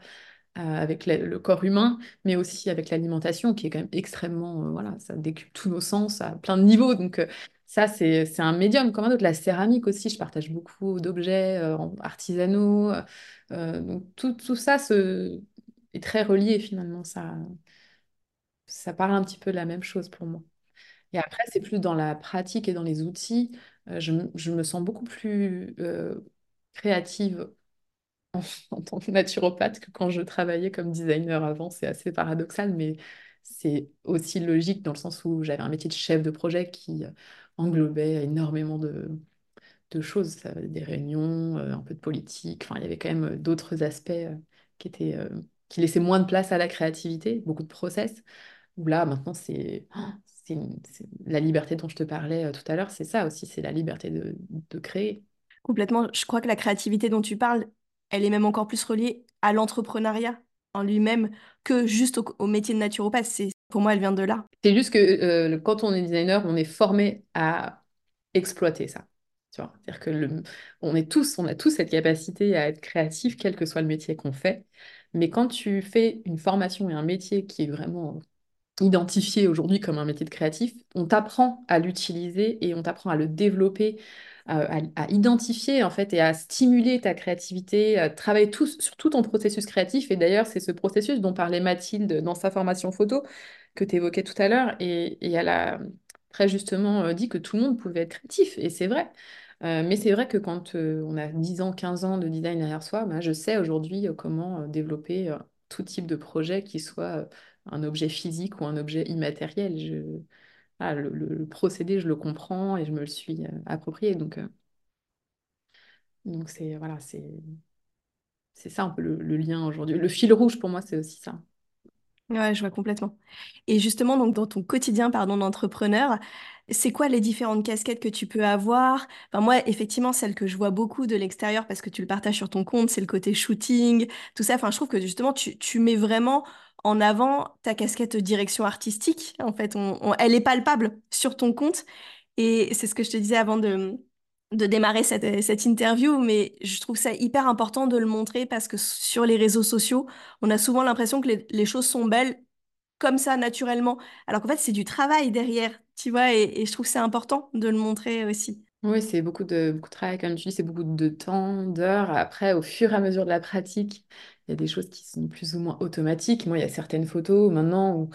euh, avec le, corps humain, mais aussi avec l'alimentation, qui est quand même extrêmement, euh, voilà, ça décuple tous nos sens à plein de niveaux. Donc euh, ça, c'est, un médium comme un autre. La céramique aussi, je partage beaucoup d'objets artisanaux. Donc tout, tout ça se, est très relié finalement. Ça, ça parle un petit peu de la même chose pour moi. Et après, c'est plus dans la pratique et dans les outils. Euh, je, je me sens beaucoup plus euh, créative en tant que naturopathe que quand je travaillais comme designer avant. C'est assez paradoxal, mais c'est aussi logique dans le sens où j'avais un métier de chef de projet qui euh, englobait énormément de, de choses, des réunions, un peu de politique. Enfin, il y avait quand même d'autres aspects qui étaient, qui laissaient moins de place à la créativité, beaucoup de process. Où là, maintenant, c'est c'est la liberté dont je te parlais euh, tout à l'heure, c'est ça aussi, c'est la liberté de, de créer. Complètement, je crois que la créativité dont tu parles, elle est même encore plus reliée à l'entrepreneuriat en lui-même que juste au, au métier de naturopathe. C'est, pour moi, elle vient de là. C'est juste que euh, quand on est designer, on est formé à exploiter ça. C'est-à-dire que le, on est tous, on a tous cette capacité à être créatif, quel que soit le métier qu'on fait. Mais quand tu fais une formation et un métier qui est vraiment identifié aujourd'hui comme un métier de créatif, on t'apprend à l'utiliser et on t'apprend à le développer, à, à, identifier en fait et à stimuler ta créativité, à travailler tout, sur tout ton processus créatif. Et d'ailleurs, c'est ce processus dont parlait Mathilde dans sa formation photo que tu évoquais tout à l'heure. Et, elle a très justement dit que tout le monde pouvait être créatif. Et c'est vrai. Euh, mais c'est vrai que quand euh, on a 10 ans, 15 ans de design derrière soi, bah, je sais aujourd'hui euh, comment développer tout type de projet qui soit un objet physique ou un objet immatériel. Ah, le, procédé, je le comprends et je me le suis approprié. Donc, donc c'est voilà, c'est ça un peu le, le lien aujourd'hui. Le fil rouge pour moi, c'est aussi ça. Ouais, je vois complètement. Et justement, donc dans ton quotidien, pardon, d'entrepreneur, c'est quoi les différentes casquettes que tu peux avoir? Enfin, moi, effectivement, celle que je vois beaucoup de l'extérieur parce que tu le partages sur ton compte, c'est le côté shooting, tout ça. Enfin, je trouve que justement, tu, tu mets vraiment en avant ta casquette direction artistique. En fait, elle est palpable sur ton compte. Et c'est ce que je te disais avant de, démarrer cette, interview, mais je trouve ça hyper important de le montrer parce que sur les réseaux sociaux, on a souvent l'impression que les, choses sont belles comme ça, naturellement, alors qu'en fait, c'est du travail derrière, tu vois, et, et je trouve c'est important de le montrer aussi. Oui, c'est beaucoup de, travail, comme tu dis, c'est beaucoup de temps, d'heures. Après, au fur et à mesure de la pratique, il y a des choses qui sont plus ou moins automatiques. Moi, il y a certaines photos maintenant où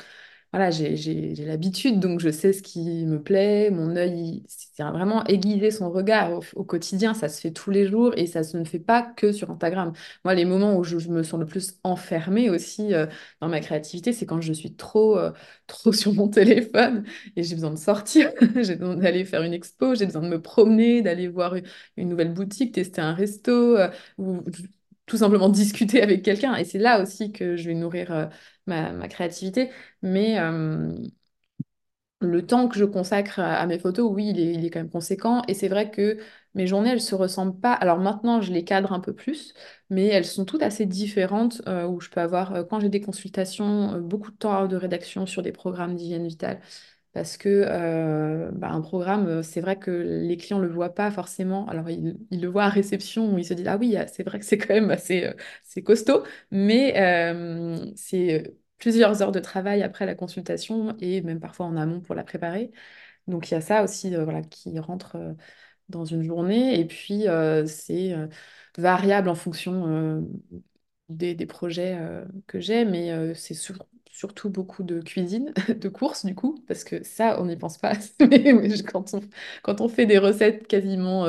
voilà, j'ai l'habitude, donc je sais ce qui me plaît. Mon œil, il- c'est vraiment aiguiser son regard au, quotidien. Ça se fait tous les jours et ça se ne fait pas que sur Instagram. Moi, les moments où je, me sens le plus enfermée aussi euh, dans ma créativité, c'est quand je suis trop, euh, trop sur mon téléphone et j'ai besoin de sortir. J'ai besoin d'aller faire une expo, j'ai besoin de me promener, d'aller voir une, nouvelle boutique, tester un resto euh, ou tout simplement discuter avec quelqu'un. Et c'est là aussi que je vais nourrir ma, créativité. Mais le temps que je consacre à, mes photos, oui, il est, quand même conséquent. Et c'est vrai que mes journées, elles se ressemblent pas. Alors maintenant, je les cadre un peu plus, mais elles sont toutes assez différentes, euh, où je peux avoir, euh, quand j'ai des consultations, euh, beaucoup de temps de rédaction sur des programmes d'hygiène vitale. Parce que bah, un programme, c'est vrai que les clients ne le voient pas forcément. Alors, ils, le voient à réception, où ils se disent, ah oui, ah, c'est vrai que c'est quand même assez, costaud, mais c'est plusieurs heures de travail après la consultation et même parfois en amont pour la préparer. Donc il y a ça aussi euh, qui rentre euh, dans une journée et puis euh, c'est variable en fonction des, projets que j'ai, mais c'est sur- surtout beaucoup de cuisine, de courses du coup, parce que ça, on n'y pense pas. Mais, quand on, fait des recettes quasiment,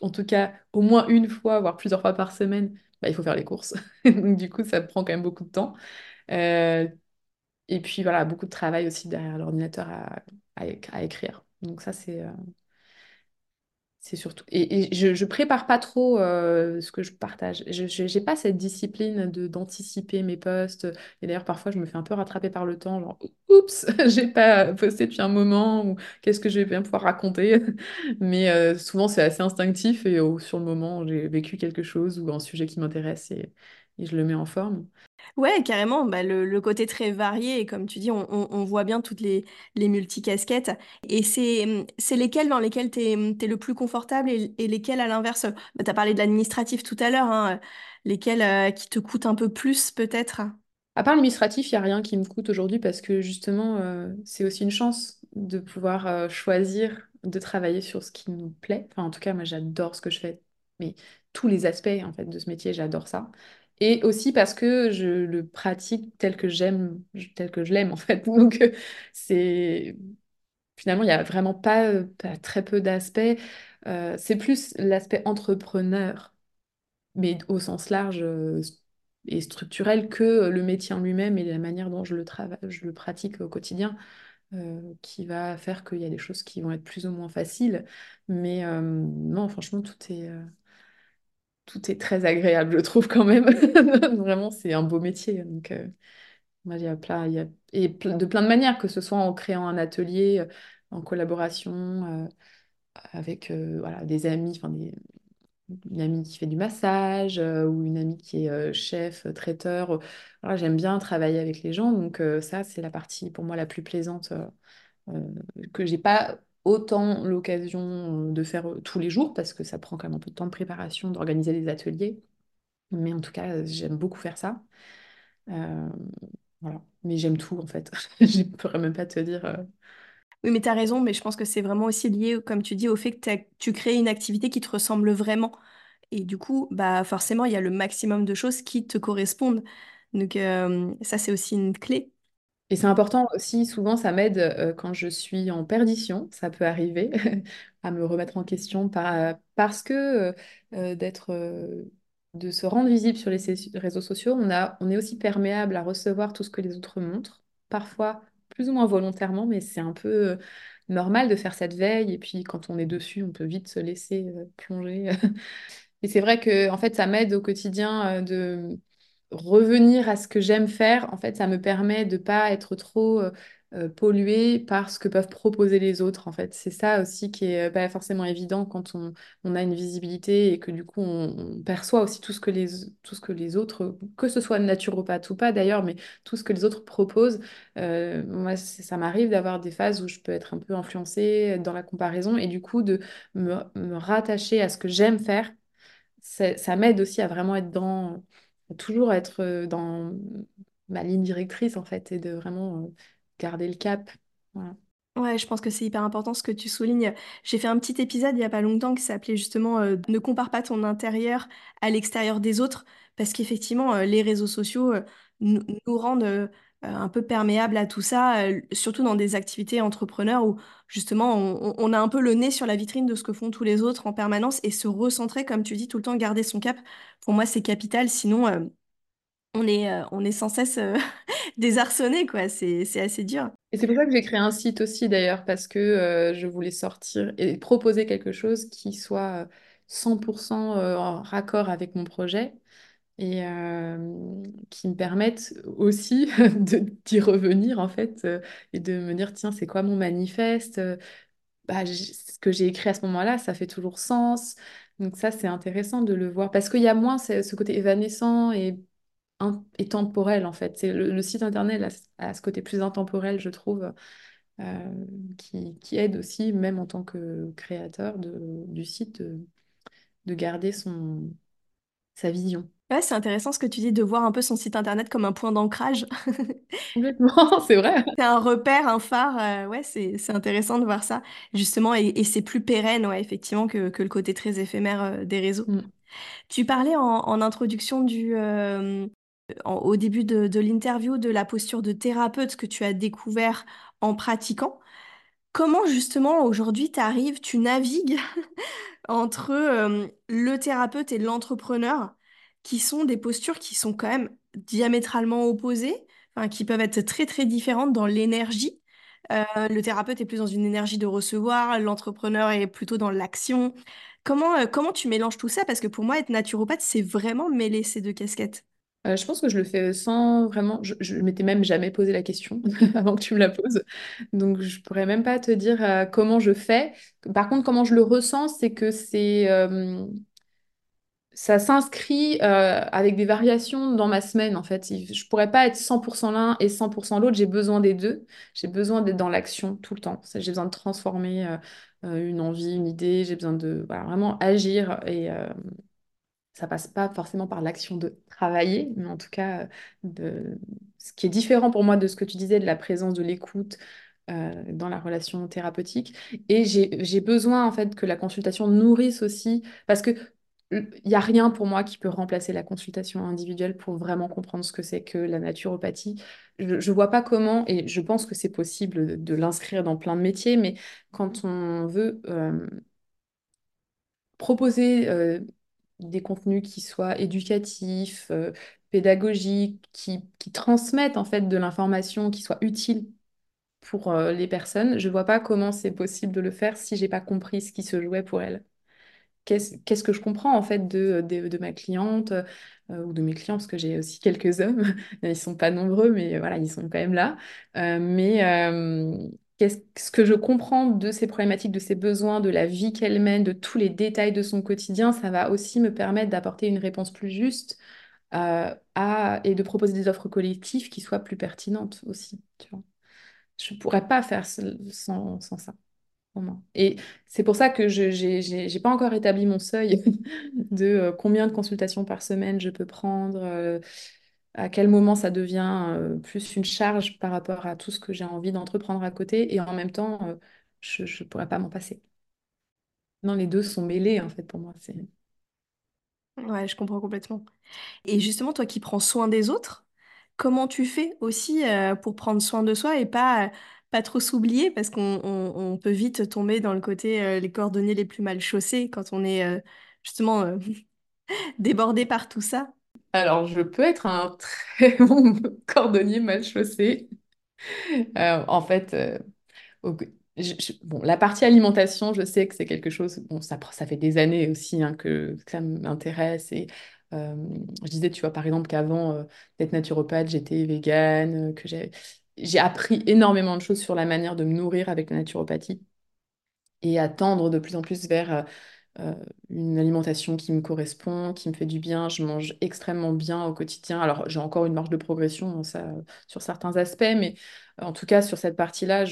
en tout cas au moins une fois, voire plusieurs fois par semaine, bah, il faut faire les courses. Donc du coup, ça prend quand même beaucoup de temps. Euh, et puis voilà, beaucoup de travail aussi derrière l'ordinateur à, à, éc- à écrire. Donc ça, c'est euh, c'est surtout... Et, je, je prépare pas trop euh, ce que je partage. Je n'ai pas cette discipline de d'anticiper mes posts. Et d'ailleurs, parfois, je me fais un peu rattraper par le temps. Genre, oups, j'ai pas posté depuis un moment. Ou qu'est-ce que je vais bien pouvoir raconter? Mais souvent, c'est assez instinctif. Et oh, sur le moment, j'ai vécu quelque chose ou un sujet qui m'intéresse et je le mets en forme. Ouais, carrément, bah, le, le côté très varié, et comme tu dis, on, on- on voit bien toutes les, les multicasquettes. Et c'est, c'est lesquelles dans lesquelles tu es, le plus confortable et, et lesquelles, à l'inverse, bah, tu as parlé de l'administratif tout à l'heure, hein, lesquelles euh, qui te coûtent un peu plus peut-être? À part l'administratif, il n'y a rien qui me coûte aujourd'hui parce que justement, euh, c'est aussi une chance de pouvoir euh, choisir de travailler sur ce qui nous plaît. Enfin, en tout cas, moi, j'adore ce que je fais, mais tous les aspects en fait de ce métier, j'adore ça. Et aussi parce que je le pratique tel que j'aime, tel que je l'aime en fait. Donc, euh, c'est finalement, il n'y a vraiment pas, euh, pas très peu d'aspects. Euh, c'est plus l'aspect entrepreneur mais au sens large et structurel que le métier en lui-même et la manière dont je le travaille, je le pratique au quotidien, qui va faire qu'il y a des choses qui vont être plus ou moins faciles. Mais non, franchement, tout est, tout est très agréable, je trouve quand même. Vraiment, c'est un beau métier. Donc, euh, moi, il y plein. Et de plein de manières, que ce soit en créant un atelier, euh, en collaboration, euh, avec des amis, enfin des, une amie qui fait du massage ou une amie qui est chef, traiteur. J'aime bien travailler avec les gens, donc ça, c'est la partie pour moi la plus plaisante que j'ai pas autant l'occasion de faire tous les jours, parce que ça prend quand même un peu de temps de préparation, d'organiser des ateliers. Mais en tout cas, j'aime beaucoup faire ça. Euh, voilà. Mais j'aime tout, en fait. Je ne pourrais même pas te dire... euh, Oui, mais tu as raison, mais je pense que c'est vraiment aussi lié, comme tu dis, au fait que tu crées une activité qui te ressemble vraiment. Et du coup, bah forcément, il y a le maximum de choses qui te correspondent. Donc euh, ça, c'est aussi une clé. Et c'est important aussi, souvent ça m'aide euh, quand je suis en perdition, ça peut arriver, à me remettre en question par- parce que euh, euh, d'être, euh, de se rendre visible sur les réseaux sociaux, on a, on est aussi perméable à recevoir tout ce que les autres montrent, parfois plus ou moins volontairement, mais c'est un peu euh, normal de faire cette veille. Et puis quand on est dessus, on peut vite se laisser euh, plonger. Et c'est vrai que en fait, ça m'aide au quotidien euh, de revenir à ce que j'aime faire. En fait, ça me permet de pas être trop euh, euh, polluée par ce que peuvent proposer les autres. En fait, c'est ça aussi qui est euh, pas forcément évident quand on, on a une visibilité et que du coup on, perçoit aussi tout ce que les tout ce que les autres, que ce soit naturopathe ou pas d'ailleurs, mais tout ce que les autres proposent. Moi, ça m'arrive d'avoir des phases où je peux être un peu influencée dans la comparaison et du coup de me, me rattacher à ce que j'aime faire ça m'aide aussi à vraiment être dans, toujours être dans ma ligne directrice en fait, et de vraiment garder le cap. Ouais, je pense que c'est hyper important ce que tu soulignes. J'ai fait un petit épisode il y a pas longtemps qui s'appelait justement Ne compare pas ton intérieur à l'extérieur des autres, parce qu'effectivement, les réseaux sociaux nous rendent un peu perméables à tout ça, euh, surtout dans des activités entrepreneurs où justement on, a un peu le nez sur la vitrine de ce que font tous les autres en permanence et se recentrer, comme tu dis, tout le temps garder son cap. Pour moi, c'est capital, sinon euh, on est, euh, on est sans cesse désarçonné, quoi. C'est, c'est assez dur. Et c'est pour ça que j'ai créé un site aussi d'ailleurs, parce que je voulais sortir et proposer quelque chose qui soit 100% euh, en raccord avec mon projet et qui me permette aussi d'y revenir en fait et de me dire, tiens, c'est quoi mon manifeste? bah, ce que j'ai écrit à ce moment-là, ça fait toujours sens. Donc ça, c'est intéressant de le voir parce qu'il y a moins ce, côté évanescent et, temporel en fait. C'est le, site internet a, a ce côté plus intemporel, je trouve, qui, qui aide aussi, même en tant que créateur de, du site, de, de garder son, sa vision. Ouais, c'est intéressant ce que tu dis de voir un peu son site internet comme un point d'ancrage. Complètement, c'est vrai. C'est un repère, un phare. euh, ouais, c'est c'est intéressant de voir ça, justement. Et, et c'est plus pérenne, ouais, effectivement, que, que le côté très éphémère euh, des réseaux. Mm. Tu parlais en, en introduction du, euh, en- au début de, de l'interview de la posture de thérapeute que tu as découvert en pratiquant. Comment, justement, aujourd'hui, tu arrives, tu navigues entre euh, le thérapeute et l'entrepreneur, qui sont des postures qui sont quand même diamétralement opposées, qui peuvent être très très différentes dans l'énergie. Euh, le thérapeute est plus dans une énergie de recevoir, l'entrepreneur est plutôt dans l'action. Comment, euh, comment tu mélanges tout ça? Parce que pour moi, être naturopathe, c'est vraiment mêler ces deux casquettes. Euh, je pense que je le fais sans vraiment. Je, je m'étais même jamais posé la question avant que tu me la poses. Donc, je pourrais même pas te dire comment je fais. Par contre, comment je le ressens, c'est que c'est, ça s'inscrit euh, avec des variations dans ma semaine, en fait. Je pourrais pas être 100% l'un et 100% l'autre. J'ai besoin des deux. J'ai besoin d'être dans l'action tout le temps. J'ai besoin de transformer euh, euh, une envie, une idée. J'ai besoin de vraiment agir et, euh, ça passe pas forcément par l'action de travailler, mais en tout cas, de... ce qui est différent pour moi de ce que tu disais, de la présence de l'écoute dans la relation thérapeutique. Et j'ai besoin, en fait, que la consultation nourrisse aussi, parce que il n'y a rien pour moi qui peut remplacer la consultation individuelle pour vraiment comprendre ce que c'est que la naturopathie. Je ne vois pas comment, et je pense que c'est possible de, l'inscrire dans plein de métiers, mais quand on veut euh, proposer euh, des contenus qui soient éducatifs, euh, pédagogiques, qui, transmettent en fait de l'information qui soit utile pour les personnes. Je vois pas comment c'est possible de le faire si j'ai pas compris ce qui se jouait pour elles. Qu'est-ce, que je comprends en fait de, ma cliente euh, ou de mes clients, parce que j'ai aussi quelques hommes, ils sont pas nombreux, mais voilà, ils sont quand même là. Euh, mais euh, qu'est-ce ce que je comprends de ces problématiques, de ses besoins, de la vie qu'elle mène, de tous les détails de son quotidien, ça va aussi me permettre d'apporter une réponse plus juste et de proposer des offres collectives qui soient plus pertinentes aussi. Tu vois. Je pourrais pas faire sans ça. Et c'est pour ça que je j'ai pas encore établi mon seuil de euh, combien de consultations par semaine je peux prendre, euh, à quel moment ça devient euh, plus une charge par rapport à tout ce que j'ai envie d'entreprendre à côté, et en même temps, je ne pourrais pas m'en passer. Non, les deux sont mêlés en fait pour moi. C'est... Ouais, je comprends complètement. Et justement, toi qui prends soin des autres, comment tu fais aussi pour prendre soin de soi et pas, pas trop s'oublier parce qu'on on- on peut vite tomber dans le côté euh, les cordonniers les plus mal chaussés quand on est euh, justement euh, débordé par tout ça. Alors, je peux être un très bon cordonnier mal chaussé. En fait, bon, la partie alimentation, je sais que c'est quelque chose, bon, ça, ça fait des années aussi hein, que, ça m'intéresse. Et euh, je disais, tu vois, par exemple, qu'avant euh, d'être naturopathe, j'étais végane, que j'ai j'ai appris énormément de choses sur la manière de me nourrir avec la naturopathie et à tendre de plus en plus vers euh, euh, une alimentation qui me correspond, qui me fait du bien. Je mange extrêmement bien au quotidien. Alors, j'ai encore une marge de progression hein, sur certains aspects, mais euh, en tout cas, sur cette partie-là,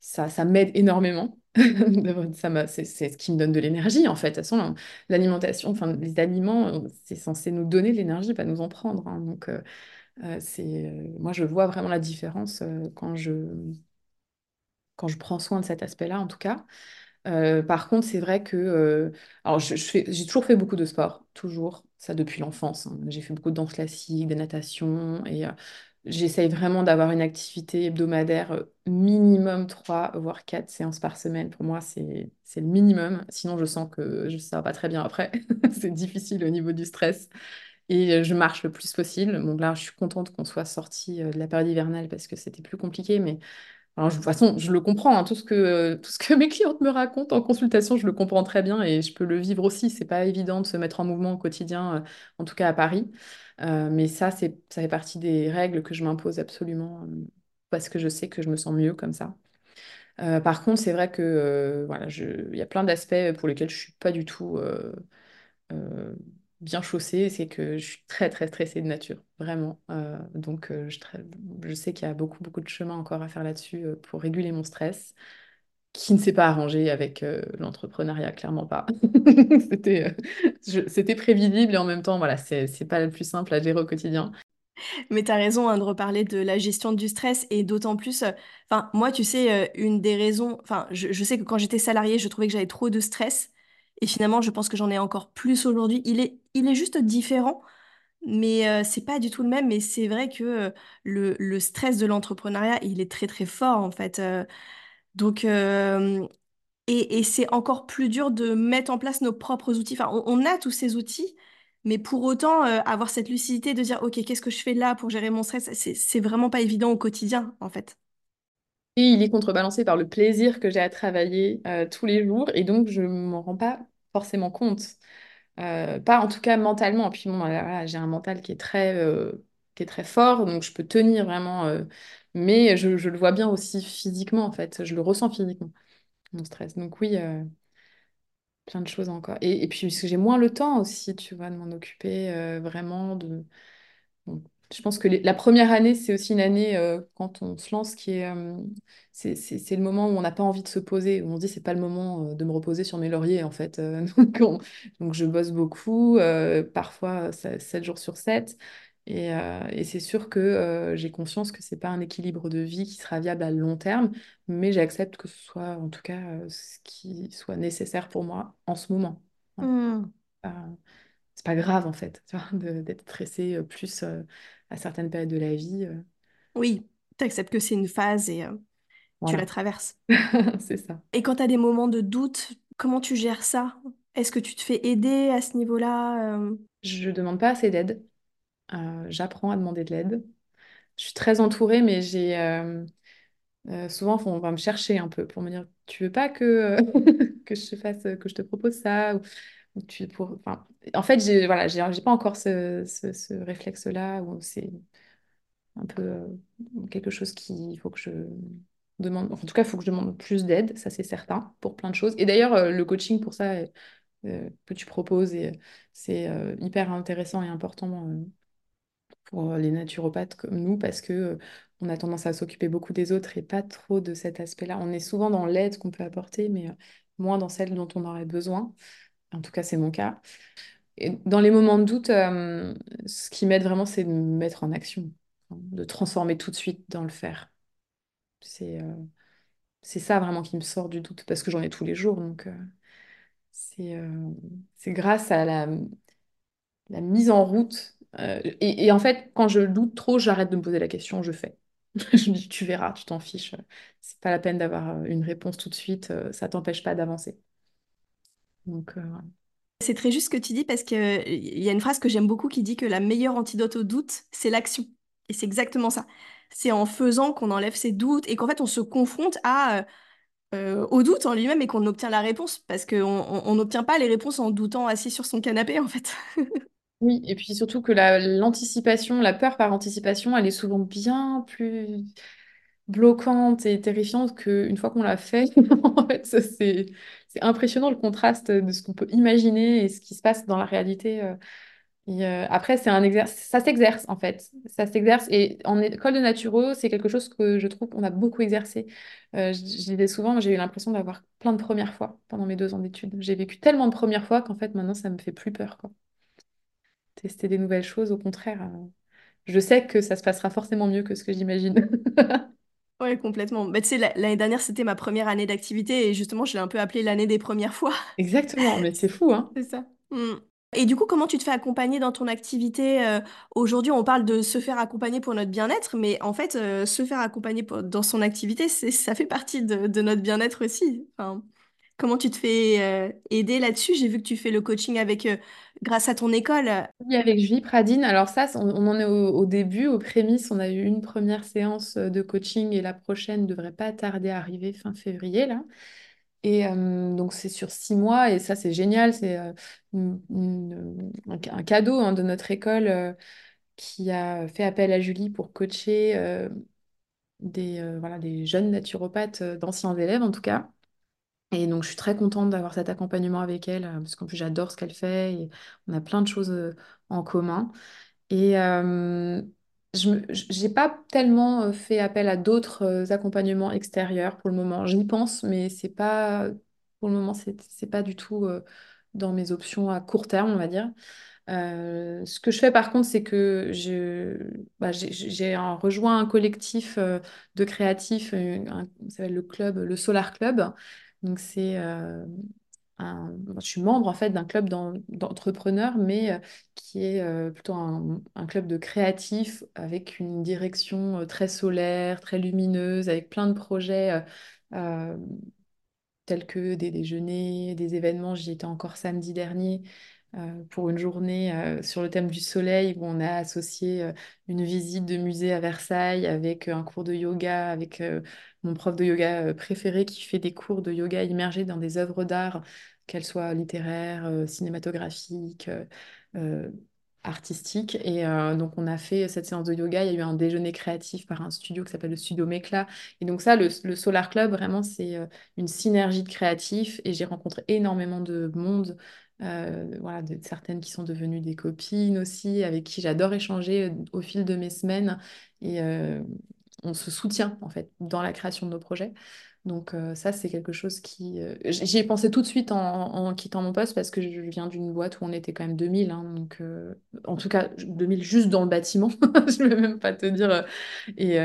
ça, m'aide énormément. C'est ce qui me donne de l'énergie, en fait. De toute façon, l'alimentation, enfin, les aliments, c'est censé nous donner de l'énergie, pas nous en prendre. hein. Donc, c'est, euh, moi, je vois vraiment la différence euh, quand je, quand je prends soin de cet aspect-là, en tout cas. Euh, par contre, c'est vrai que euh, alors je, je j'ai toujours fait beaucoup de sport, toujours, ça depuis l'enfance. hein. J'ai fait beaucoup de danse classique, de natation, et euh, j'essaye vraiment d'avoir une activité hebdomadaire euh, minimum 3 voire 4 séances par semaine. Pour moi, c'est, le minimum. Sinon, je sens que je, ça va pas très bien après. C'est difficile au niveau du stress. Et euh, je marche le plus possible. Bon, là, je suis contente qu'on soit sorti euh, de la période hivernale parce que c'était plus compliqué, mais de toute façon, je le comprends, hein, tout ce que, tout ce que mes clientes me racontent en consultation, je le comprends très bien et je peux le vivre aussi. C'est pas évident de se mettre en mouvement au quotidien, euh, en tout cas à Paris. Euh, mais ça, ça fait partie des règles que je m'impose absolument euh, parce que je sais que je me sens mieux comme ça. Euh, par contre, c'est vrai que euh, voilà, il y a plein d'aspects pour lesquels je suis pas du tout euh, euh, bien chaussée, c'est que je suis très très stressée de nature, vraiment. Euh, donc euh, je, sais qu'il y a beaucoup beaucoup de chemin encore à faire là-dessus euh, pour réguler mon stress, qui ne s'est pas arrangé avec l'entrepreneuriat, clairement pas. C'était prévisible et en même temps, voilà, c'est c'est pas le plus simple à gérer au quotidien. Mais tu as raison hein, de reparler de la gestion du stress et d'autant plus, moi tu sais, une des raisons, je, je sais que quand j'étais salariée, je trouvais que j'avais trop de stress et finalement je pense que j'en ai encore plus aujourd'hui. Il est, il est juste différent, mais euh, c'est pas du tout le même. Mais c'est vrai que euh, le, le stress de l'entrepreneuriat, il est très très fort en fait. Euh, donc et, c'est encore plus dur de mettre en place nos propres outils. Enfin, on, a tous ces outils, mais pour autant, euh, avoir cette lucidité de dire, OK, qu'est-ce que je fais là pour gérer mon stress, c'est, c'est vraiment pas évident au quotidien, en fait. Et il est contrebalancé par le plaisir que j'ai à travailler tous les jours et donc je m'en rends pas forcément compte. Euh, pas en tout cas mentalement. Puis j'ai un mental qui est très, euh, qui est très fort, donc je peux tenir vraiment. euh, mais je, le vois bien aussi physiquement, en fait. Je le ressens physiquement, mon stress. Donc oui, plein de choses encore. Et, puis j'ai moins le temps aussi, tu vois, de m'en occuper vraiment. De... je pense que les- la première année, c'est aussi une année euh, quand on se lance qui est, euh, c'est, le moment où on n'a pas envie de se poser, où on se dit c'est pas le moment euh, de me reposer sur mes lauriers en fait. Euh, donc, on- donc je bosse beaucoup, parfois ça- 7 jours sur 7. Et, euh, et c'est sûr que euh, j'ai conscience que c'est pas un équilibre de vie qui sera viable à long terme, mais j'accepte que ce soit en tout cas euh, ce qui soit nécessaire pour moi en ce moment. Hmm. Euh, c'est pas grave en fait, tu vois, de- d'être stressé plus à certaines périodes de la vie. euh, Oui, tu acceptes que c'est une phase et euh, tu la traverses. c'est ça. Et quand tu as des moments de doute, comment tu gères ça? Est-ce que tu te fais aider à ce niveau-là? euh? Je demande pas assez d'aide. Euh, j'apprends à demander de l'aide. Je suis très entourée, mais j'ai euh, euh, souvent on va me chercher un peu pour me dire, tu veux pas que que je te fasse, que je te propose ça? ou tu pour. Enfin, en fait, j'ai voilà, j'ai pas encore ce, ce, ce réflexe-là où c'est un peu euh, quelque chose qu'il faut que je demande. En tout cas, il faut que je demande plus d'aide, ça c'est certain, pour plein de choses. Et d'ailleurs, euh, le coaching pour ça euh, que tu proposes, c'est hyper intéressant et important pour les naturopathes comme nous parce que on a tendance à s'occuper beaucoup des autres et pas trop de cet aspect-là. On est souvent dans l'aide qu'on peut apporter, mais moins dans celle dont on aurait besoin. En tout cas, c'est mon cas. Et dans les moments de doute, euh, ce qui m'aide vraiment, c'est de me mettre en action, de transformer tout de suite dans le faire. C'est c'est ça vraiment qui me sort du doute parce que j'en ai tous les jours. Donc, c'est c'est grâce à la, mise en route. euh, et, en fait, quand je doute trop, j'arrête de me poser la question, je fais. Je me dis, tu verras, tu t'en fiches. C'est pas la peine d'avoir euh, une réponse tout de suite, euh, ça t'empêche pas d'avancer. Donc, euh. C'est très juste ce que tu dis parce que il y a une phrase que j'aime beaucoup qui dit que la meilleure antidote au doute, c'est l'action. Et c'est exactement ça. C'est en faisant qu'on enlève ses doutes et qu'en fait on se confronte à, euh, euh, au doute en lui-même et qu'on obtient la réponse parce qu'on on on n'obtient pas les réponses en doutant assis sur son canapé en fait. Oui, et puis surtout que la- l'anticipation, la peur par anticipation, elle est souvent bien plus bloquante et terrifiante qu'une fois qu'on l'a fait. En fait, c'est impressionnant le contraste de ce qu'on peut imaginer et ce qui se passe dans la réalité. euh. Euh, après, c'est un exercice, ça s'exerce en fait. Ça s'exerce. Et en école de naturo, c'est quelque chose que je trouve qu'on a beaucoup exercé. Euh, souvent, j'ai eu l'impression d'avoir plein de premières fois pendant mes deux ans d'études. J'ai vécu tellement de premières fois qu'en fait, maintenant, ça me fait plus peur, quoi. Tester des nouvelles choses, au contraire. euh, je sais que ça se passera forcément mieux que ce que j'imagine. Ouais, complètement. Bah, tu sais, la- l'année dernière, c'était ma première année d'activité et justement, je l'ai un peu appelée l'année des premières fois. Exactement, mais c'est fou, hein? C'est ça. Mm. Et du coup, comment tu te fais accompagner dans ton activité euh, aujourd'hui, on parle de se faire accompagner pour notre bien-être, mais en fait, euh, se faire accompagner pour- dans son activité, c'est, ça fait partie de, de notre bien-être aussi. Enfin, comment tu te fais euh, aider là-dessus? J'ai vu que tu fais le coaching avec, euh, grâce à ton école. Oui, avec Julie Pradine. Alors ça, on, en est au, début, aux prémices. On a eu une première séance euh, de coaching et la prochaine devrait pas tarder à arriver fin février, là. Et euh, donc c'est sur six mois et ça, c'est génial. C'est euh, un, cadeau hein, de notre école qui a fait appel à Julie pour coacher des, voilà, des jeunes naturopathes, d'anciens élèves en tout cas. Et donc, je suis très contente d'avoir cet accompagnement avec elle, euh, parce qu'en plus, j'adore ce qu'elle fait et on a plein de choses euh, en commun. Et je j'ai pas tellement fait appel à d'autres accompagnements extérieurs pour le moment. J'y pense, mais c'est pas, pour le moment, c'est c'est pas du tout dans mes options à court terme, on va dire. Ce que je fais par contre, c'est que bah, j'ai un- rejoint un collectif de créatifs, ça s'appelle le club, le Solar Club. Donc c'est euh, un- je suis membre en fait d'un club d'en- d'entrepreneurs, mais euh, qui est euh, plutôt un, un club de créatifs avec une direction très solaire, très lumineuse, avec plein de projets. tels que des déjeuners, des événements. J'y étais encore samedi dernier pour une journée euh, sur le thème du soleil où on a associé euh, une visite de musée à Versailles avec euh, un cours de yoga, avec euh, mon prof de yoga euh, préféré qui fait des cours de yoga immergés dans des œuvres d'art, qu'elles soient littéraires, euh, cinématographiques. euh, euh, artistiques. Et euh, donc on a fait cette séance de yoga. Il y a eu un déjeuner créatif par un studio qui s'appelle le Studio Mekla et donc ça le, le Solar Club vraiment c'est euh, une synergie de créatifs. Et j'ai rencontré énormément de monde, euh, voilà, de, certaines qui sont devenues des copines aussi, avec qui j'adore échanger euh, au fil de mes semaines et euh, on se soutient en fait dans la création de nos projets. Donc ça, c'est quelque chose qui... j'y ai pensé tout de suite en, quittant mon poste parce que je viens d'une boîte où on était quand même 2000. hein, donc, en tout cas, 2000 juste dans le bâtiment. Je ne vais même pas te dire. et,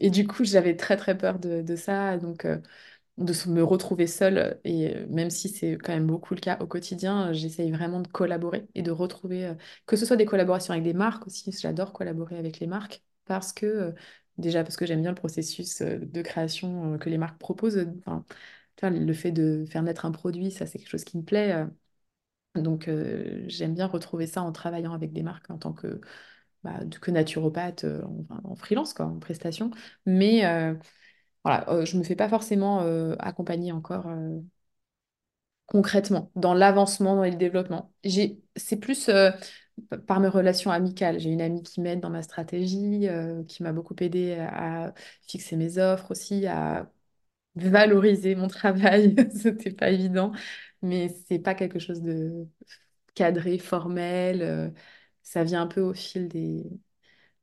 et du coup, j'avais très très peur de, de ça. Donc, de me retrouver seule. Et euh, même si c'est quand même beaucoup le cas au quotidien, euh, j'essaye vraiment de collaborer et de retrouver, euh, que ce soit des collaborations avec des marques aussi, j'adore collaborer avec les marques parce que, déjà parce que j'aime bien le processus de création que les marques proposent. Enfin, le fait de faire naître un produit, ça c'est quelque chose qui me plaît. donc j'aime bien retrouver ça en travaillant avec des marques en tant que, bah, naturopathe en, freelance, quoi, en prestation. Mais voilà, euh, je me fais pas forcément euh, accompagner encore euh, concrètement dans l'avancement, dans le développement. C'est plus par mes relations amicales. J'ai une amie qui m'aide dans ma stratégie, qui m'a beaucoup aidé à, fixer mes offres aussi, à valoriser mon travail. C'était pas évident, mais c'est pas quelque chose de cadré, formel. ça vient un peu au fil des,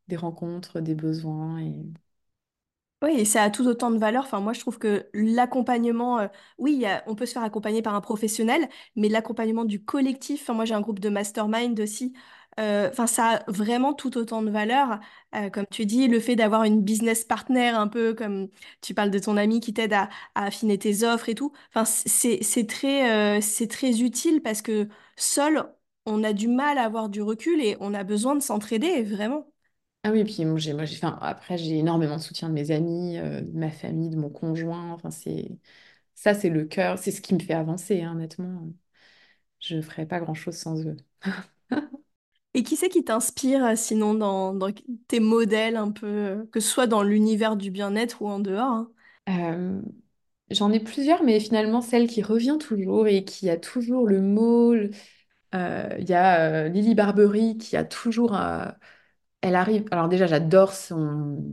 des rencontres, des besoins. Et... Oui, et ça a tout autant de valeur. Moi, je trouve que l'accompagnement, euh, oui, on peut se faire accompagner par un professionnel, mais l'accompagnement du collectif, moi, j'ai un groupe de mastermind aussi. euh, ça a vraiment tout autant de valeur. Euh, comme tu dis, le fait d'avoir une business partner, un peu comme tu parles de ton ami qui t'aide à, affiner tes offres et tout. Enfin, c'est, c'est très utile parce que seul, on a du mal à avoir du recul et on a besoin de s'entraider, vraiment. Ah oui, puis moi, j'ai, moi, j'ai, enfin, après, j'ai énormément de soutien de mes amis, euh, de ma famille, de mon conjoint. Enfin, c'est, ça, c'est le cœur, c'est ce qui me fait avancer, hein, honnêtement. Je ne ferais pas grand-chose sans eux. Et qui c'est qui t'inspire euh, sinon dans, dans tes modèles un peu, euh, que ce soit dans l'univers du bien-être ou en dehors? hein? Euh, j'en ai plusieurs, mais finalement, celle qui revient toujours et qui a toujours le mot. le- euh, Il y a euh, Lily Barbery qui a toujours. euh, elle arrive. Alors, déjà, j'adore son.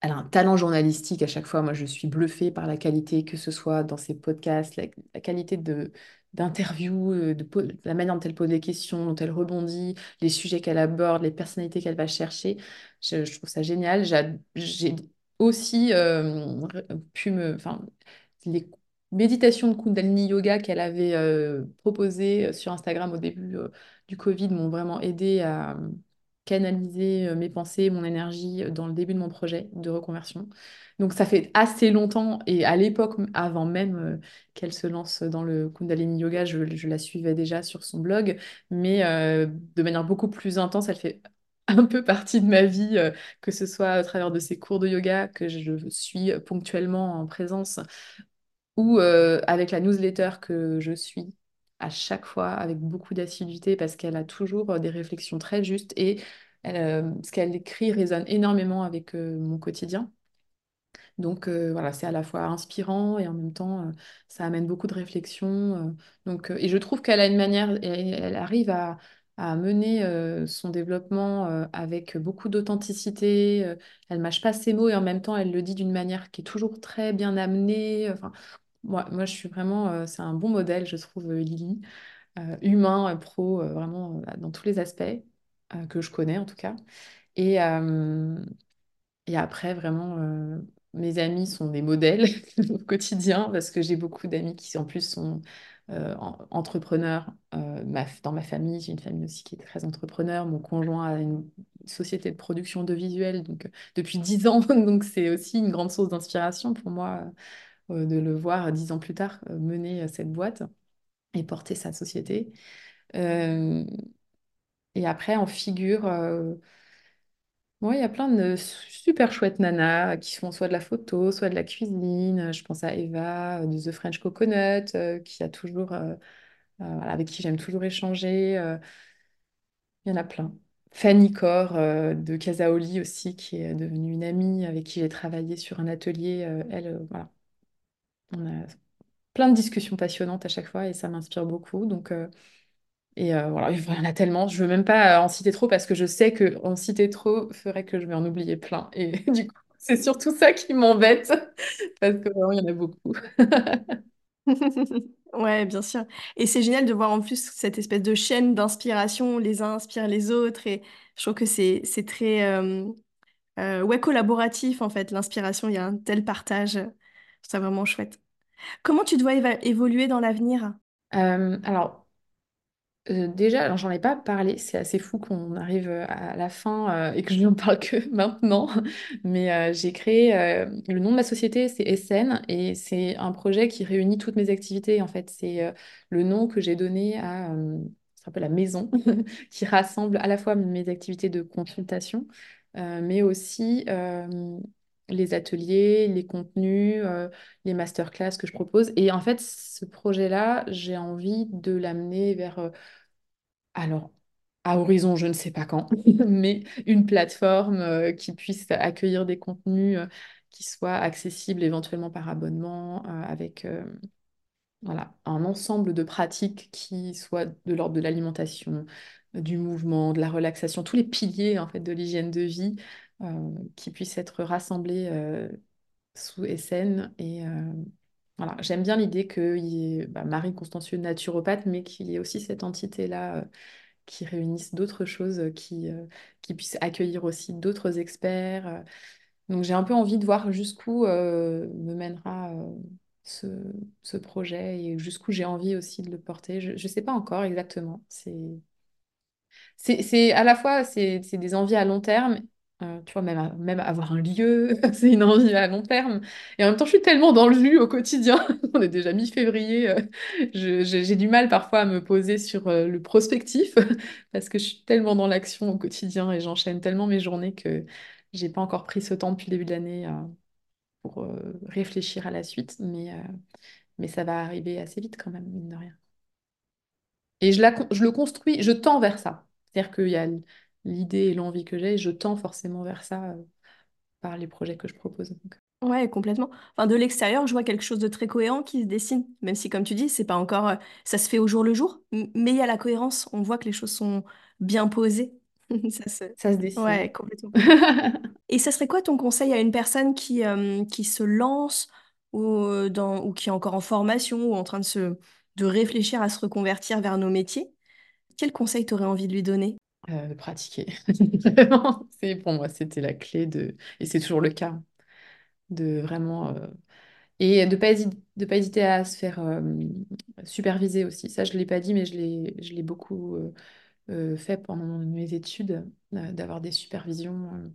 Elle a un talent journalistique à chaque fois. Moi, je suis bluffée par la qualité, que ce soit dans ses podcasts, la, qualité de d'interview, euh, la manière dont elle pose les questions, dont elle rebondit, les sujets qu'elle aborde, les personnalités qu'elle va chercher. Je, trouve ça génial. J'a- J'ai aussi euh, pu me... Enfin, les méditations de Kundalini Yoga qu'elle avait euh, proposées sur Instagram au début du Covid m'ont vraiment aidé à canaliser euh, mes pensées, mon énergie euh, dans le début de mon projet de reconversion. Donc ça fait assez longtemps et à l'époque, avant même euh, qu'elle se lance dans le Kundalini Yoga, je, la suivais déjà sur son blog, mais de manière beaucoup plus intense, elle fait un peu partie de ma vie, que ce soit à travers de ses cours de yoga que je suis ponctuellement en présence ou avec la newsletter que je suis à chaque fois avec beaucoup d'assiduité parce qu'elle a toujours euh, des réflexions très justes et euh, ce qu'elle écrit résonne énormément avec euh, mon quotidien. Donc voilà, c'est à la fois inspirant et en même temps, ça amène beaucoup de réflexions. donc, et je trouve qu'elle a une manière, elle, elle arrive à, mener son développement avec beaucoup d'authenticité. elle mâche pas ses mots et en même temps, elle le dit d'une manière qui est toujours très bien amenée. Moi, moi, je suis vraiment, euh, c'est un bon modèle, je trouve, euh, Lily. Euh, humain, pro, vraiment euh, dans tous les aspects que je connais en tout cas. Et, et après, vraiment, mes amis sont des modèles au quotidien parce que j'ai beaucoup d'amis qui, en plus, sont en- entrepreneurs. Dans ma famille, j'ai une famille aussi qui est très entrepreneur. Mon conjoint a une société de production de visuels donc, depuis 10 ans. Donc, c'est aussi une grande source d'inspiration pour moi de le voir 10 ans plus tard euh, mener euh, cette boîte et porter sa société. Euh, et après, en figure. euh, Ouais, il y a plein de super chouettes nanas qui font soit de la photo, soit de la cuisine. Je pense à Eva euh, de The French Coconut, euh, qui a toujours, euh, euh, avec qui j'aime toujours échanger. euh, il y en a plein. Fanny Cor euh, de Casaoli aussi, qui est devenue une amie avec qui j'ai travaillé sur un atelier. euh, elle, euh, voilà, on a plein de discussions passionnantes à chaque fois et ça m'inspire beaucoup. Donc, euh, Et euh, voilà, il y en a tellement. Je veux même pas en citer trop parce que je sais que en citer trop ferait que je vais en oublier plein. Et du coup, c'est surtout ça qui m'embête parce que vraiment, il y en a beaucoup. Ouais, bien sûr. Et c'est génial de voir en plus cette espèce de chaîne d'inspiration, les uns inspirent les autres, et je trouve que c'est c'est très euh, euh, ouais, collaboratif en fait, l'inspiration, il y a un tel partage, ça vraiment chouette. Comment tu dois évoluer dans l'avenir? Euh, alors, Euh, déjà, alors j'en ai pas parlé, c'est assez fou qu'on arrive euh, à la fin euh, et que je n'en parle que maintenant, mais euh, j'ai créé, euh, le nom de ma société c'est SN et c'est un projet qui réunit toutes mes activités en fait, c'est euh, le nom que j'ai donné à, euh, c'est un peu la maison, qui rassemble à la fois mes activités de consultation, euh, mais aussi euh, les ateliers, les contenus, euh, les masterclass que je propose. Et en fait, ce projet-là, j'ai envie de l'amener vers... euh, alors, à horizon, je ne sais pas quand, mais une plateforme euh, qui puisse accueillir des contenus qui soient accessibles éventuellement par abonnement, avec un ensemble de pratiques qui soient de l'ordre de l'alimentation, du mouvement, de la relaxation, tous les piliers en fait de l'hygiène de vie qui puissent être rassemblés euh, sous SN. Et euh, voilà, j'aime bien l'idée qu'il y ait bah, Marie Constancieux naturopathe, mais qu'il y ait aussi cette entité-là. euh, qui réunisse d'autres choses, qui, euh, qui puisse accueillir aussi d'autres experts. euh. Donc j'ai un peu envie de voir jusqu'où euh, me mènera euh, ce, ce projet et jusqu'où j'ai envie aussi de le porter. Je ne sais pas encore exactement. C'est à la fois c'est des envies à long terme, euh, tu vois, même, même avoir un lieu, c'est une envie à long terme. Et en même temps, je suis tellement dans le jus au quotidien. On est déjà mi-février. euh, j'ai du mal parfois à me poser sur euh, le prospectif parce que je suis tellement dans l'action au quotidien et j'enchaîne tellement mes journées que j'ai pas encore pris ce temps depuis le début de l'année pour réfléchir à la suite. Mais, mais ça va arriver assez vite quand même, mine de rien. Et je, la, je le construis, je tends vers ça. C'est-à-dire qu'il y a l'idée et l'envie que j'ai, je tends forcément vers ça euh, par les projets que je propose. Donc, Ouais, complètement. Enfin, de l'extérieur, je vois quelque chose de très cohérent qui se dessine, même si, comme tu dis, c'est pas encore, euh, ça se fait au jour le jour, mais il y a la cohérence. On voit que les choses sont bien posées. Ça se... ça se dessine. Ouais, complètement. Et ça serait quoi ton conseil à une personne qui, euh, qui se lance ou, dans, ou qui est encore en formation ou en train de se, de réfléchir à se reconvertir vers nos métiers? Quel conseil t'aurais envie de lui donner? Euh, pratiquer. Pour moi, c'était la clé de... Et c'est toujours le cas, de vraiment... euh, Et de pas de pas hésiter à se faire euh, superviser aussi. Ça, je ne l'ai pas dit, mais je l'ai, beaucoup euh, fait pendant mes études, d'avoir des supervisions.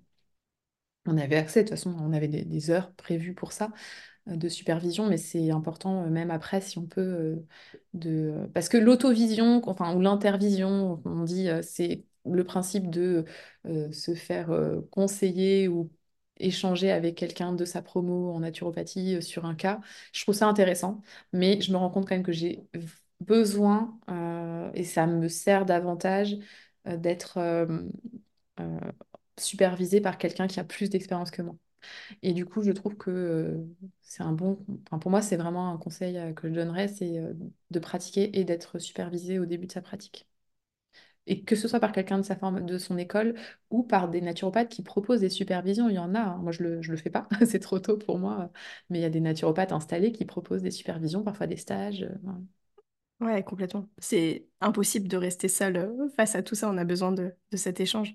On avait accès, de toute façon, on avait des, heures prévues pour ça. de supervision, mais c'est important même après si on peut de parce que l'autovision, enfin ou l'intervision, on dit c'est le principe de euh, se faire euh, conseiller ou échanger avec quelqu'un de sa promo en naturopathie euh, sur un cas. Je trouve ça intéressant, mais je me rends compte quand même que j'ai besoin et ça me sert davantage d'être supervisée par quelqu'un qui a plus d'expérience que moi. Et du coup, je trouve que c'est un bon... Enfin, pour moi, c'est vraiment un conseil que je donnerais, c'est de pratiquer et d'être supervisé au début de sa pratique. Et que ce soit par quelqu'un de sa forme, de son école ou par des naturopathes qui proposent des supervisions, il y en a. hein. Moi, je je le fais pas, c'est trop tôt pour moi. Mais il y a des naturopathes installés qui proposent des supervisions, parfois des stages. euh. Ouais, complètement. C'est impossible de rester seul euh, face à tout ça. On a besoin de, cet échange.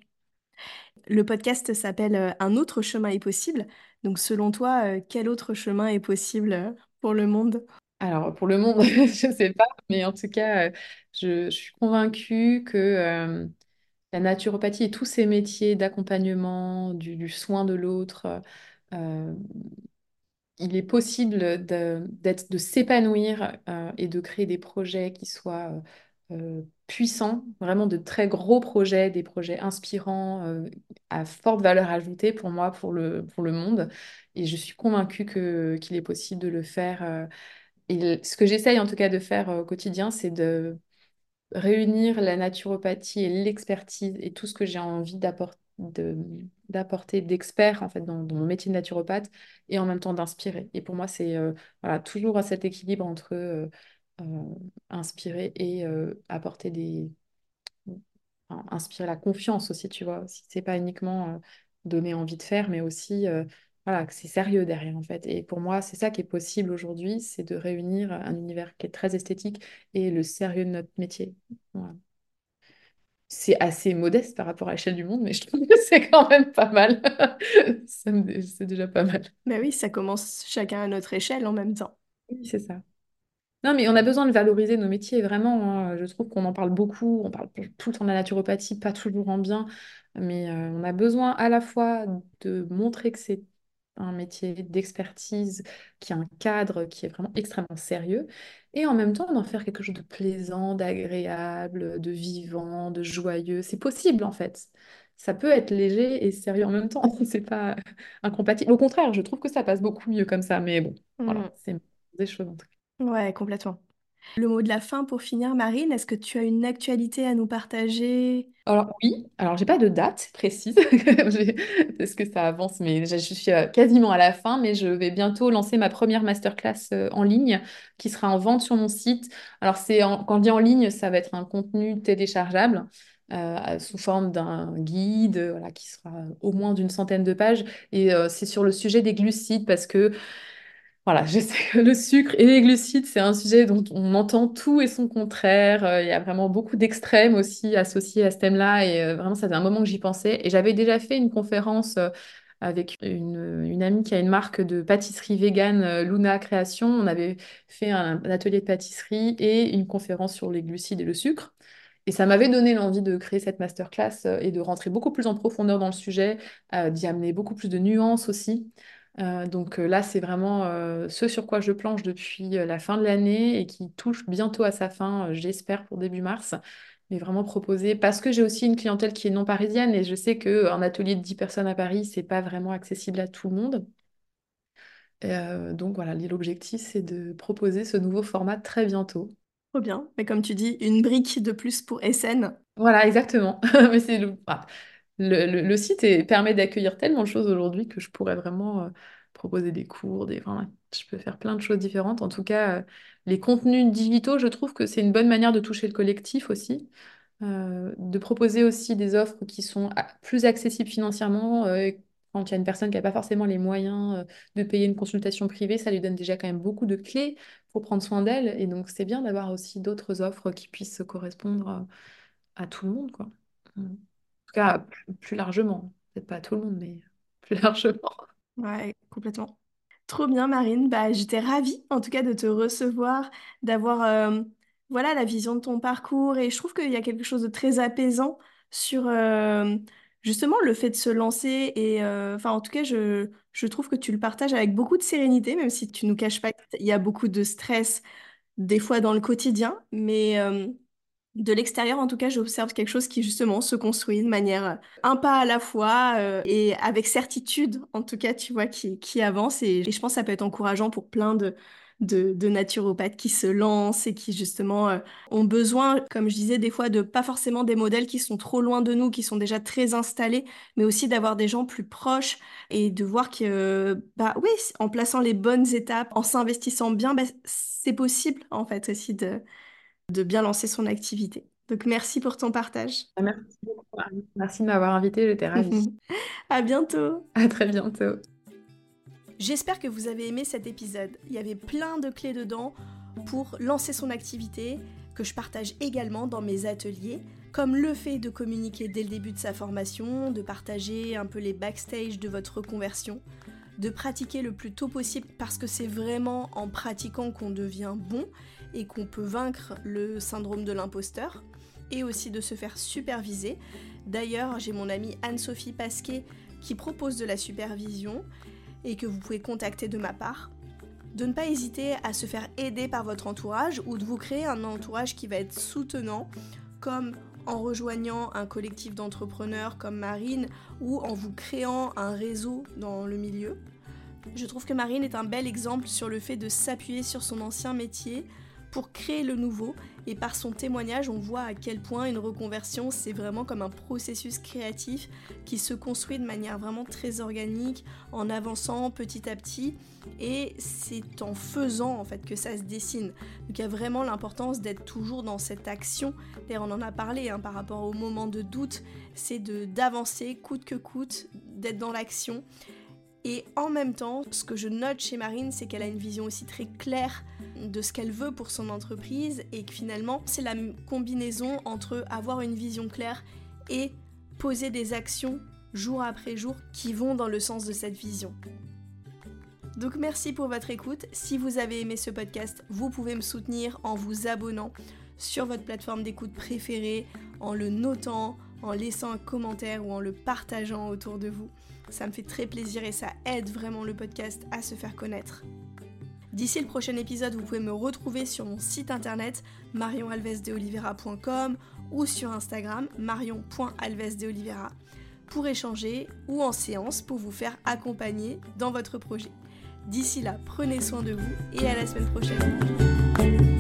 Le podcast s'appelle euh, Un autre chemin est possible. Donc, selon toi, quel autre chemin est possible pour le monde? Alors, pour le monde, je ne sais pas, mais en tout cas, euh, je, suis convaincue que euh, la naturopathie et tous ces métiers d'accompagnement, du, soin de l'autre, euh, il est possible de, de s'épanouir et de créer des projets qui soient puissants, vraiment de très gros projets, des projets inspirants, à forte valeur ajoutée pour moi, pour le, pour le monde. Et je suis convaincue qu'il est possible de le faire. Le- ce que j'essaye en tout cas de faire euh, au quotidien, c'est de réunir la naturopathie et l'expertise et tout ce que j'ai envie d'appor- de- d'apporter d'expert en fait dans, mon métier de naturopathe et en même temps d'inspirer. Et pour moi, c'est euh, toujours à cet équilibre entre euh, inspirer et apporter des, inspirer la confiance aussi, tu vois. Si c'est pas uniquement donner envie de faire, mais aussi voilà, que c'est sérieux derrière en fait. Et pour moi, c'est ça qui est possible aujourd'hui, c'est de réunir un univers qui est très esthétique et le sérieux de notre métier. Voilà. C'est assez modeste par rapport à l'échelle du monde, mais je trouve que c'est quand même pas mal. C'est déjà pas mal. Ben oui, ça commence chacun à notre échelle en même temps. Oui, c'est ça. Non, mais on a besoin de valoriser nos métiers, vraiment. hein. Je trouve qu'on en parle beaucoup. On parle tout le temps de la naturopathie, pas toujours en bien. Mais euh, on a besoin à la fois de montrer que c'est un métier d'expertise, qui a un cadre qui est vraiment extrêmement sérieux, et en même temps d'en faire quelque chose de plaisant, d'agréable, de vivant, de joyeux. C'est possible, en fait. Ça peut être léger et sérieux en même temps. C'est pas incompatible. Au contraire, je trouve que ça passe beaucoup mieux comme ça. Mais bon, voilà, Mm. c'est des choses. en tout cas. Ouais, complètement. Le mot de la fin pour finir, Marine, est-ce que tu as une actualité à nous partager? Alors oui, alors j'ai pas de date précise parce que ça avance, mais je suis euh, quasiment à la fin, mais je vais bientôt lancer ma première masterclass euh, en ligne qui sera en vente sur mon site. Alors c'est quand je dis en ligne, ça va être un contenu téléchargeable euh, sous forme d'un guide, qui sera au moins d'une centaine de pages, et c'est sur le sujet des glucides parce que voilà, je sais que le sucre et les glucides, c'est un sujet dont on entend tout et son contraire. Euh, il y a vraiment beaucoup d'extrêmes aussi associés à ce thème-là. Et euh, vraiment, ça fait un moment que j'y pensais. Et j'avais déjà fait une conférence euh, avec une, une, amie qui a une marque de pâtisserie végane, Luna Création. On avait fait un, atelier de pâtisserie et une conférence sur les glucides et le sucre. Et ça m'avait donné l'envie de créer cette masterclass et de rentrer beaucoup plus en profondeur dans le sujet, d'y amener beaucoup plus de nuances aussi. Euh, donc euh, là, c'est vraiment euh, ce sur quoi je planche depuis la fin de l'année et qui touche bientôt à sa fin, j'espère, pour début mars. Mais vraiment proposer, parce que j'ai aussi une clientèle qui est non parisienne et je sais qu'un atelier de 10 personnes à Paris, c'est pas vraiment accessible à tout le monde. donc voilà, l'objectif, c'est de proposer ce nouveau format très bientôt. Trop bien. Mais comme tu dis, une brique de plus pour SN. Voilà, exactement. Mais c'est le... Ah, le, site permet d'accueillir tellement de choses aujourd'hui que je pourrais vraiment euh, proposer des cours, des, je peux faire plein de choses différentes. En tout cas, euh, les contenus digitaux, je trouve que c'est une bonne manière de toucher le collectif aussi, euh, de proposer aussi des offres qui sont plus accessibles financièrement. quand il y a une personne qui n'a pas forcément les moyens de payer une consultation privée, ça lui donne déjà quand même beaucoup de clés pour prendre soin d'elle. Et donc, c'est bien d'avoir aussi d'autres offres qui puissent correspondre à tout le monde, quoi. Mmh cas, plus, largement. Peut-être pas tout le monde, mais plus largement. Ouais, complètement. Trop bien, Marine. Bah, j'étais ravie, en tout cas, de te recevoir, d'avoir euh, voilà, la vision de ton parcours. Et je trouve qu'il y a quelque chose de très apaisant sur euh, justement le fait de se lancer. Et euh, enfin, en tout cas, je, je trouve que tu le partages avec beaucoup de sérénité, même si tu nous caches pas qu'il y a beaucoup de stress des fois dans le quotidien. Mais de l'extérieur, en tout cas, j'observe quelque chose qui justement se construit de manière euh, un pas à la fois euh, et avec certitude, en tout cas, tu vois, qui, qui avance. Et, je pense que ça peut être encourageant pour plein de, de, naturopathes qui se lancent et qui justement euh, ont besoin, comme je disais, des fois de pas forcément des modèles qui sont trop loin de nous, qui sont déjà très installés, mais aussi d'avoir des gens plus proches et de voir que, bah oui, en plaçant les bonnes étapes, en s'investissant bien, bah, c'est possible en fait aussi de de bien lancer son activité. Donc merci pour ton partage. Ah, merci beaucoup. Merci de m'avoir invité, j'étais ravie. à bientôt. À très bientôt. J'espère que vous avez aimé cet épisode. Il y avait plein de clés dedans pour lancer son activité que je partage également dans mes ateliers, comme le fait de communiquer dès le début de sa formation, de partager un peu les backstage de votre reconversion, de pratiquer le plus tôt possible parce que c'est vraiment en pratiquant qu'on devient bon et qu'on peut vaincre le syndrome de l'imposteur et aussi de se faire superviser. D'ailleurs, j'ai mon amie Anne-Sophie Pasquet qui propose de la supervision et que vous pouvez contacter de ma part. De ne pas hésiter à se faire aider par votre entourage ou de vous créer un entourage qui va être soutenant, comme en rejoignant un collectif d'entrepreneurs comme Marine ou en vous créant un réseau dans le milieu. Je trouve que Marine est un bel exemple sur le fait de s'appuyer sur son ancien métier pour créer le nouveau. Et par son témoignage, on voit à quel point une reconversion, c'est vraiment comme un processus créatif qui se construit de manière vraiment très organique, en avançant petit à petit. Et c'est en faisant en fait que ça se dessine. Donc il y a vraiment l'importance d'être toujours dans cette action. D'ailleurs, on en a parlé hein, par rapport au moment de doute, c'est d'avancer coûte que coûte, d'être dans l'action. Et en même temps, ce que je note chez Marine, c'est qu'elle a une vision aussi très claire de ce qu'elle veut pour son entreprise et que finalement, c'est la combinaison entre avoir une vision claire et poser des actions jour après jour qui vont dans le sens de cette vision. Donc merci pour votre écoute. Si vous avez aimé ce podcast, vous pouvez me soutenir en vous abonnant sur votre plateforme d'écoute préférée, en le notant, en laissant un commentaire ou en le partageant autour de vous. Ça me fait très plaisir et ça aide vraiment le podcast à se faire connaître. D'ici le prochain épisode, vous pouvez me retrouver sur mon site internet marionalvesdeolivera.com ou sur Instagram marion.alvesdeolivera pour échanger ou en séance pour vous faire accompagner dans votre projet. D'ici là, prenez soin de vous et à la semaine prochaine.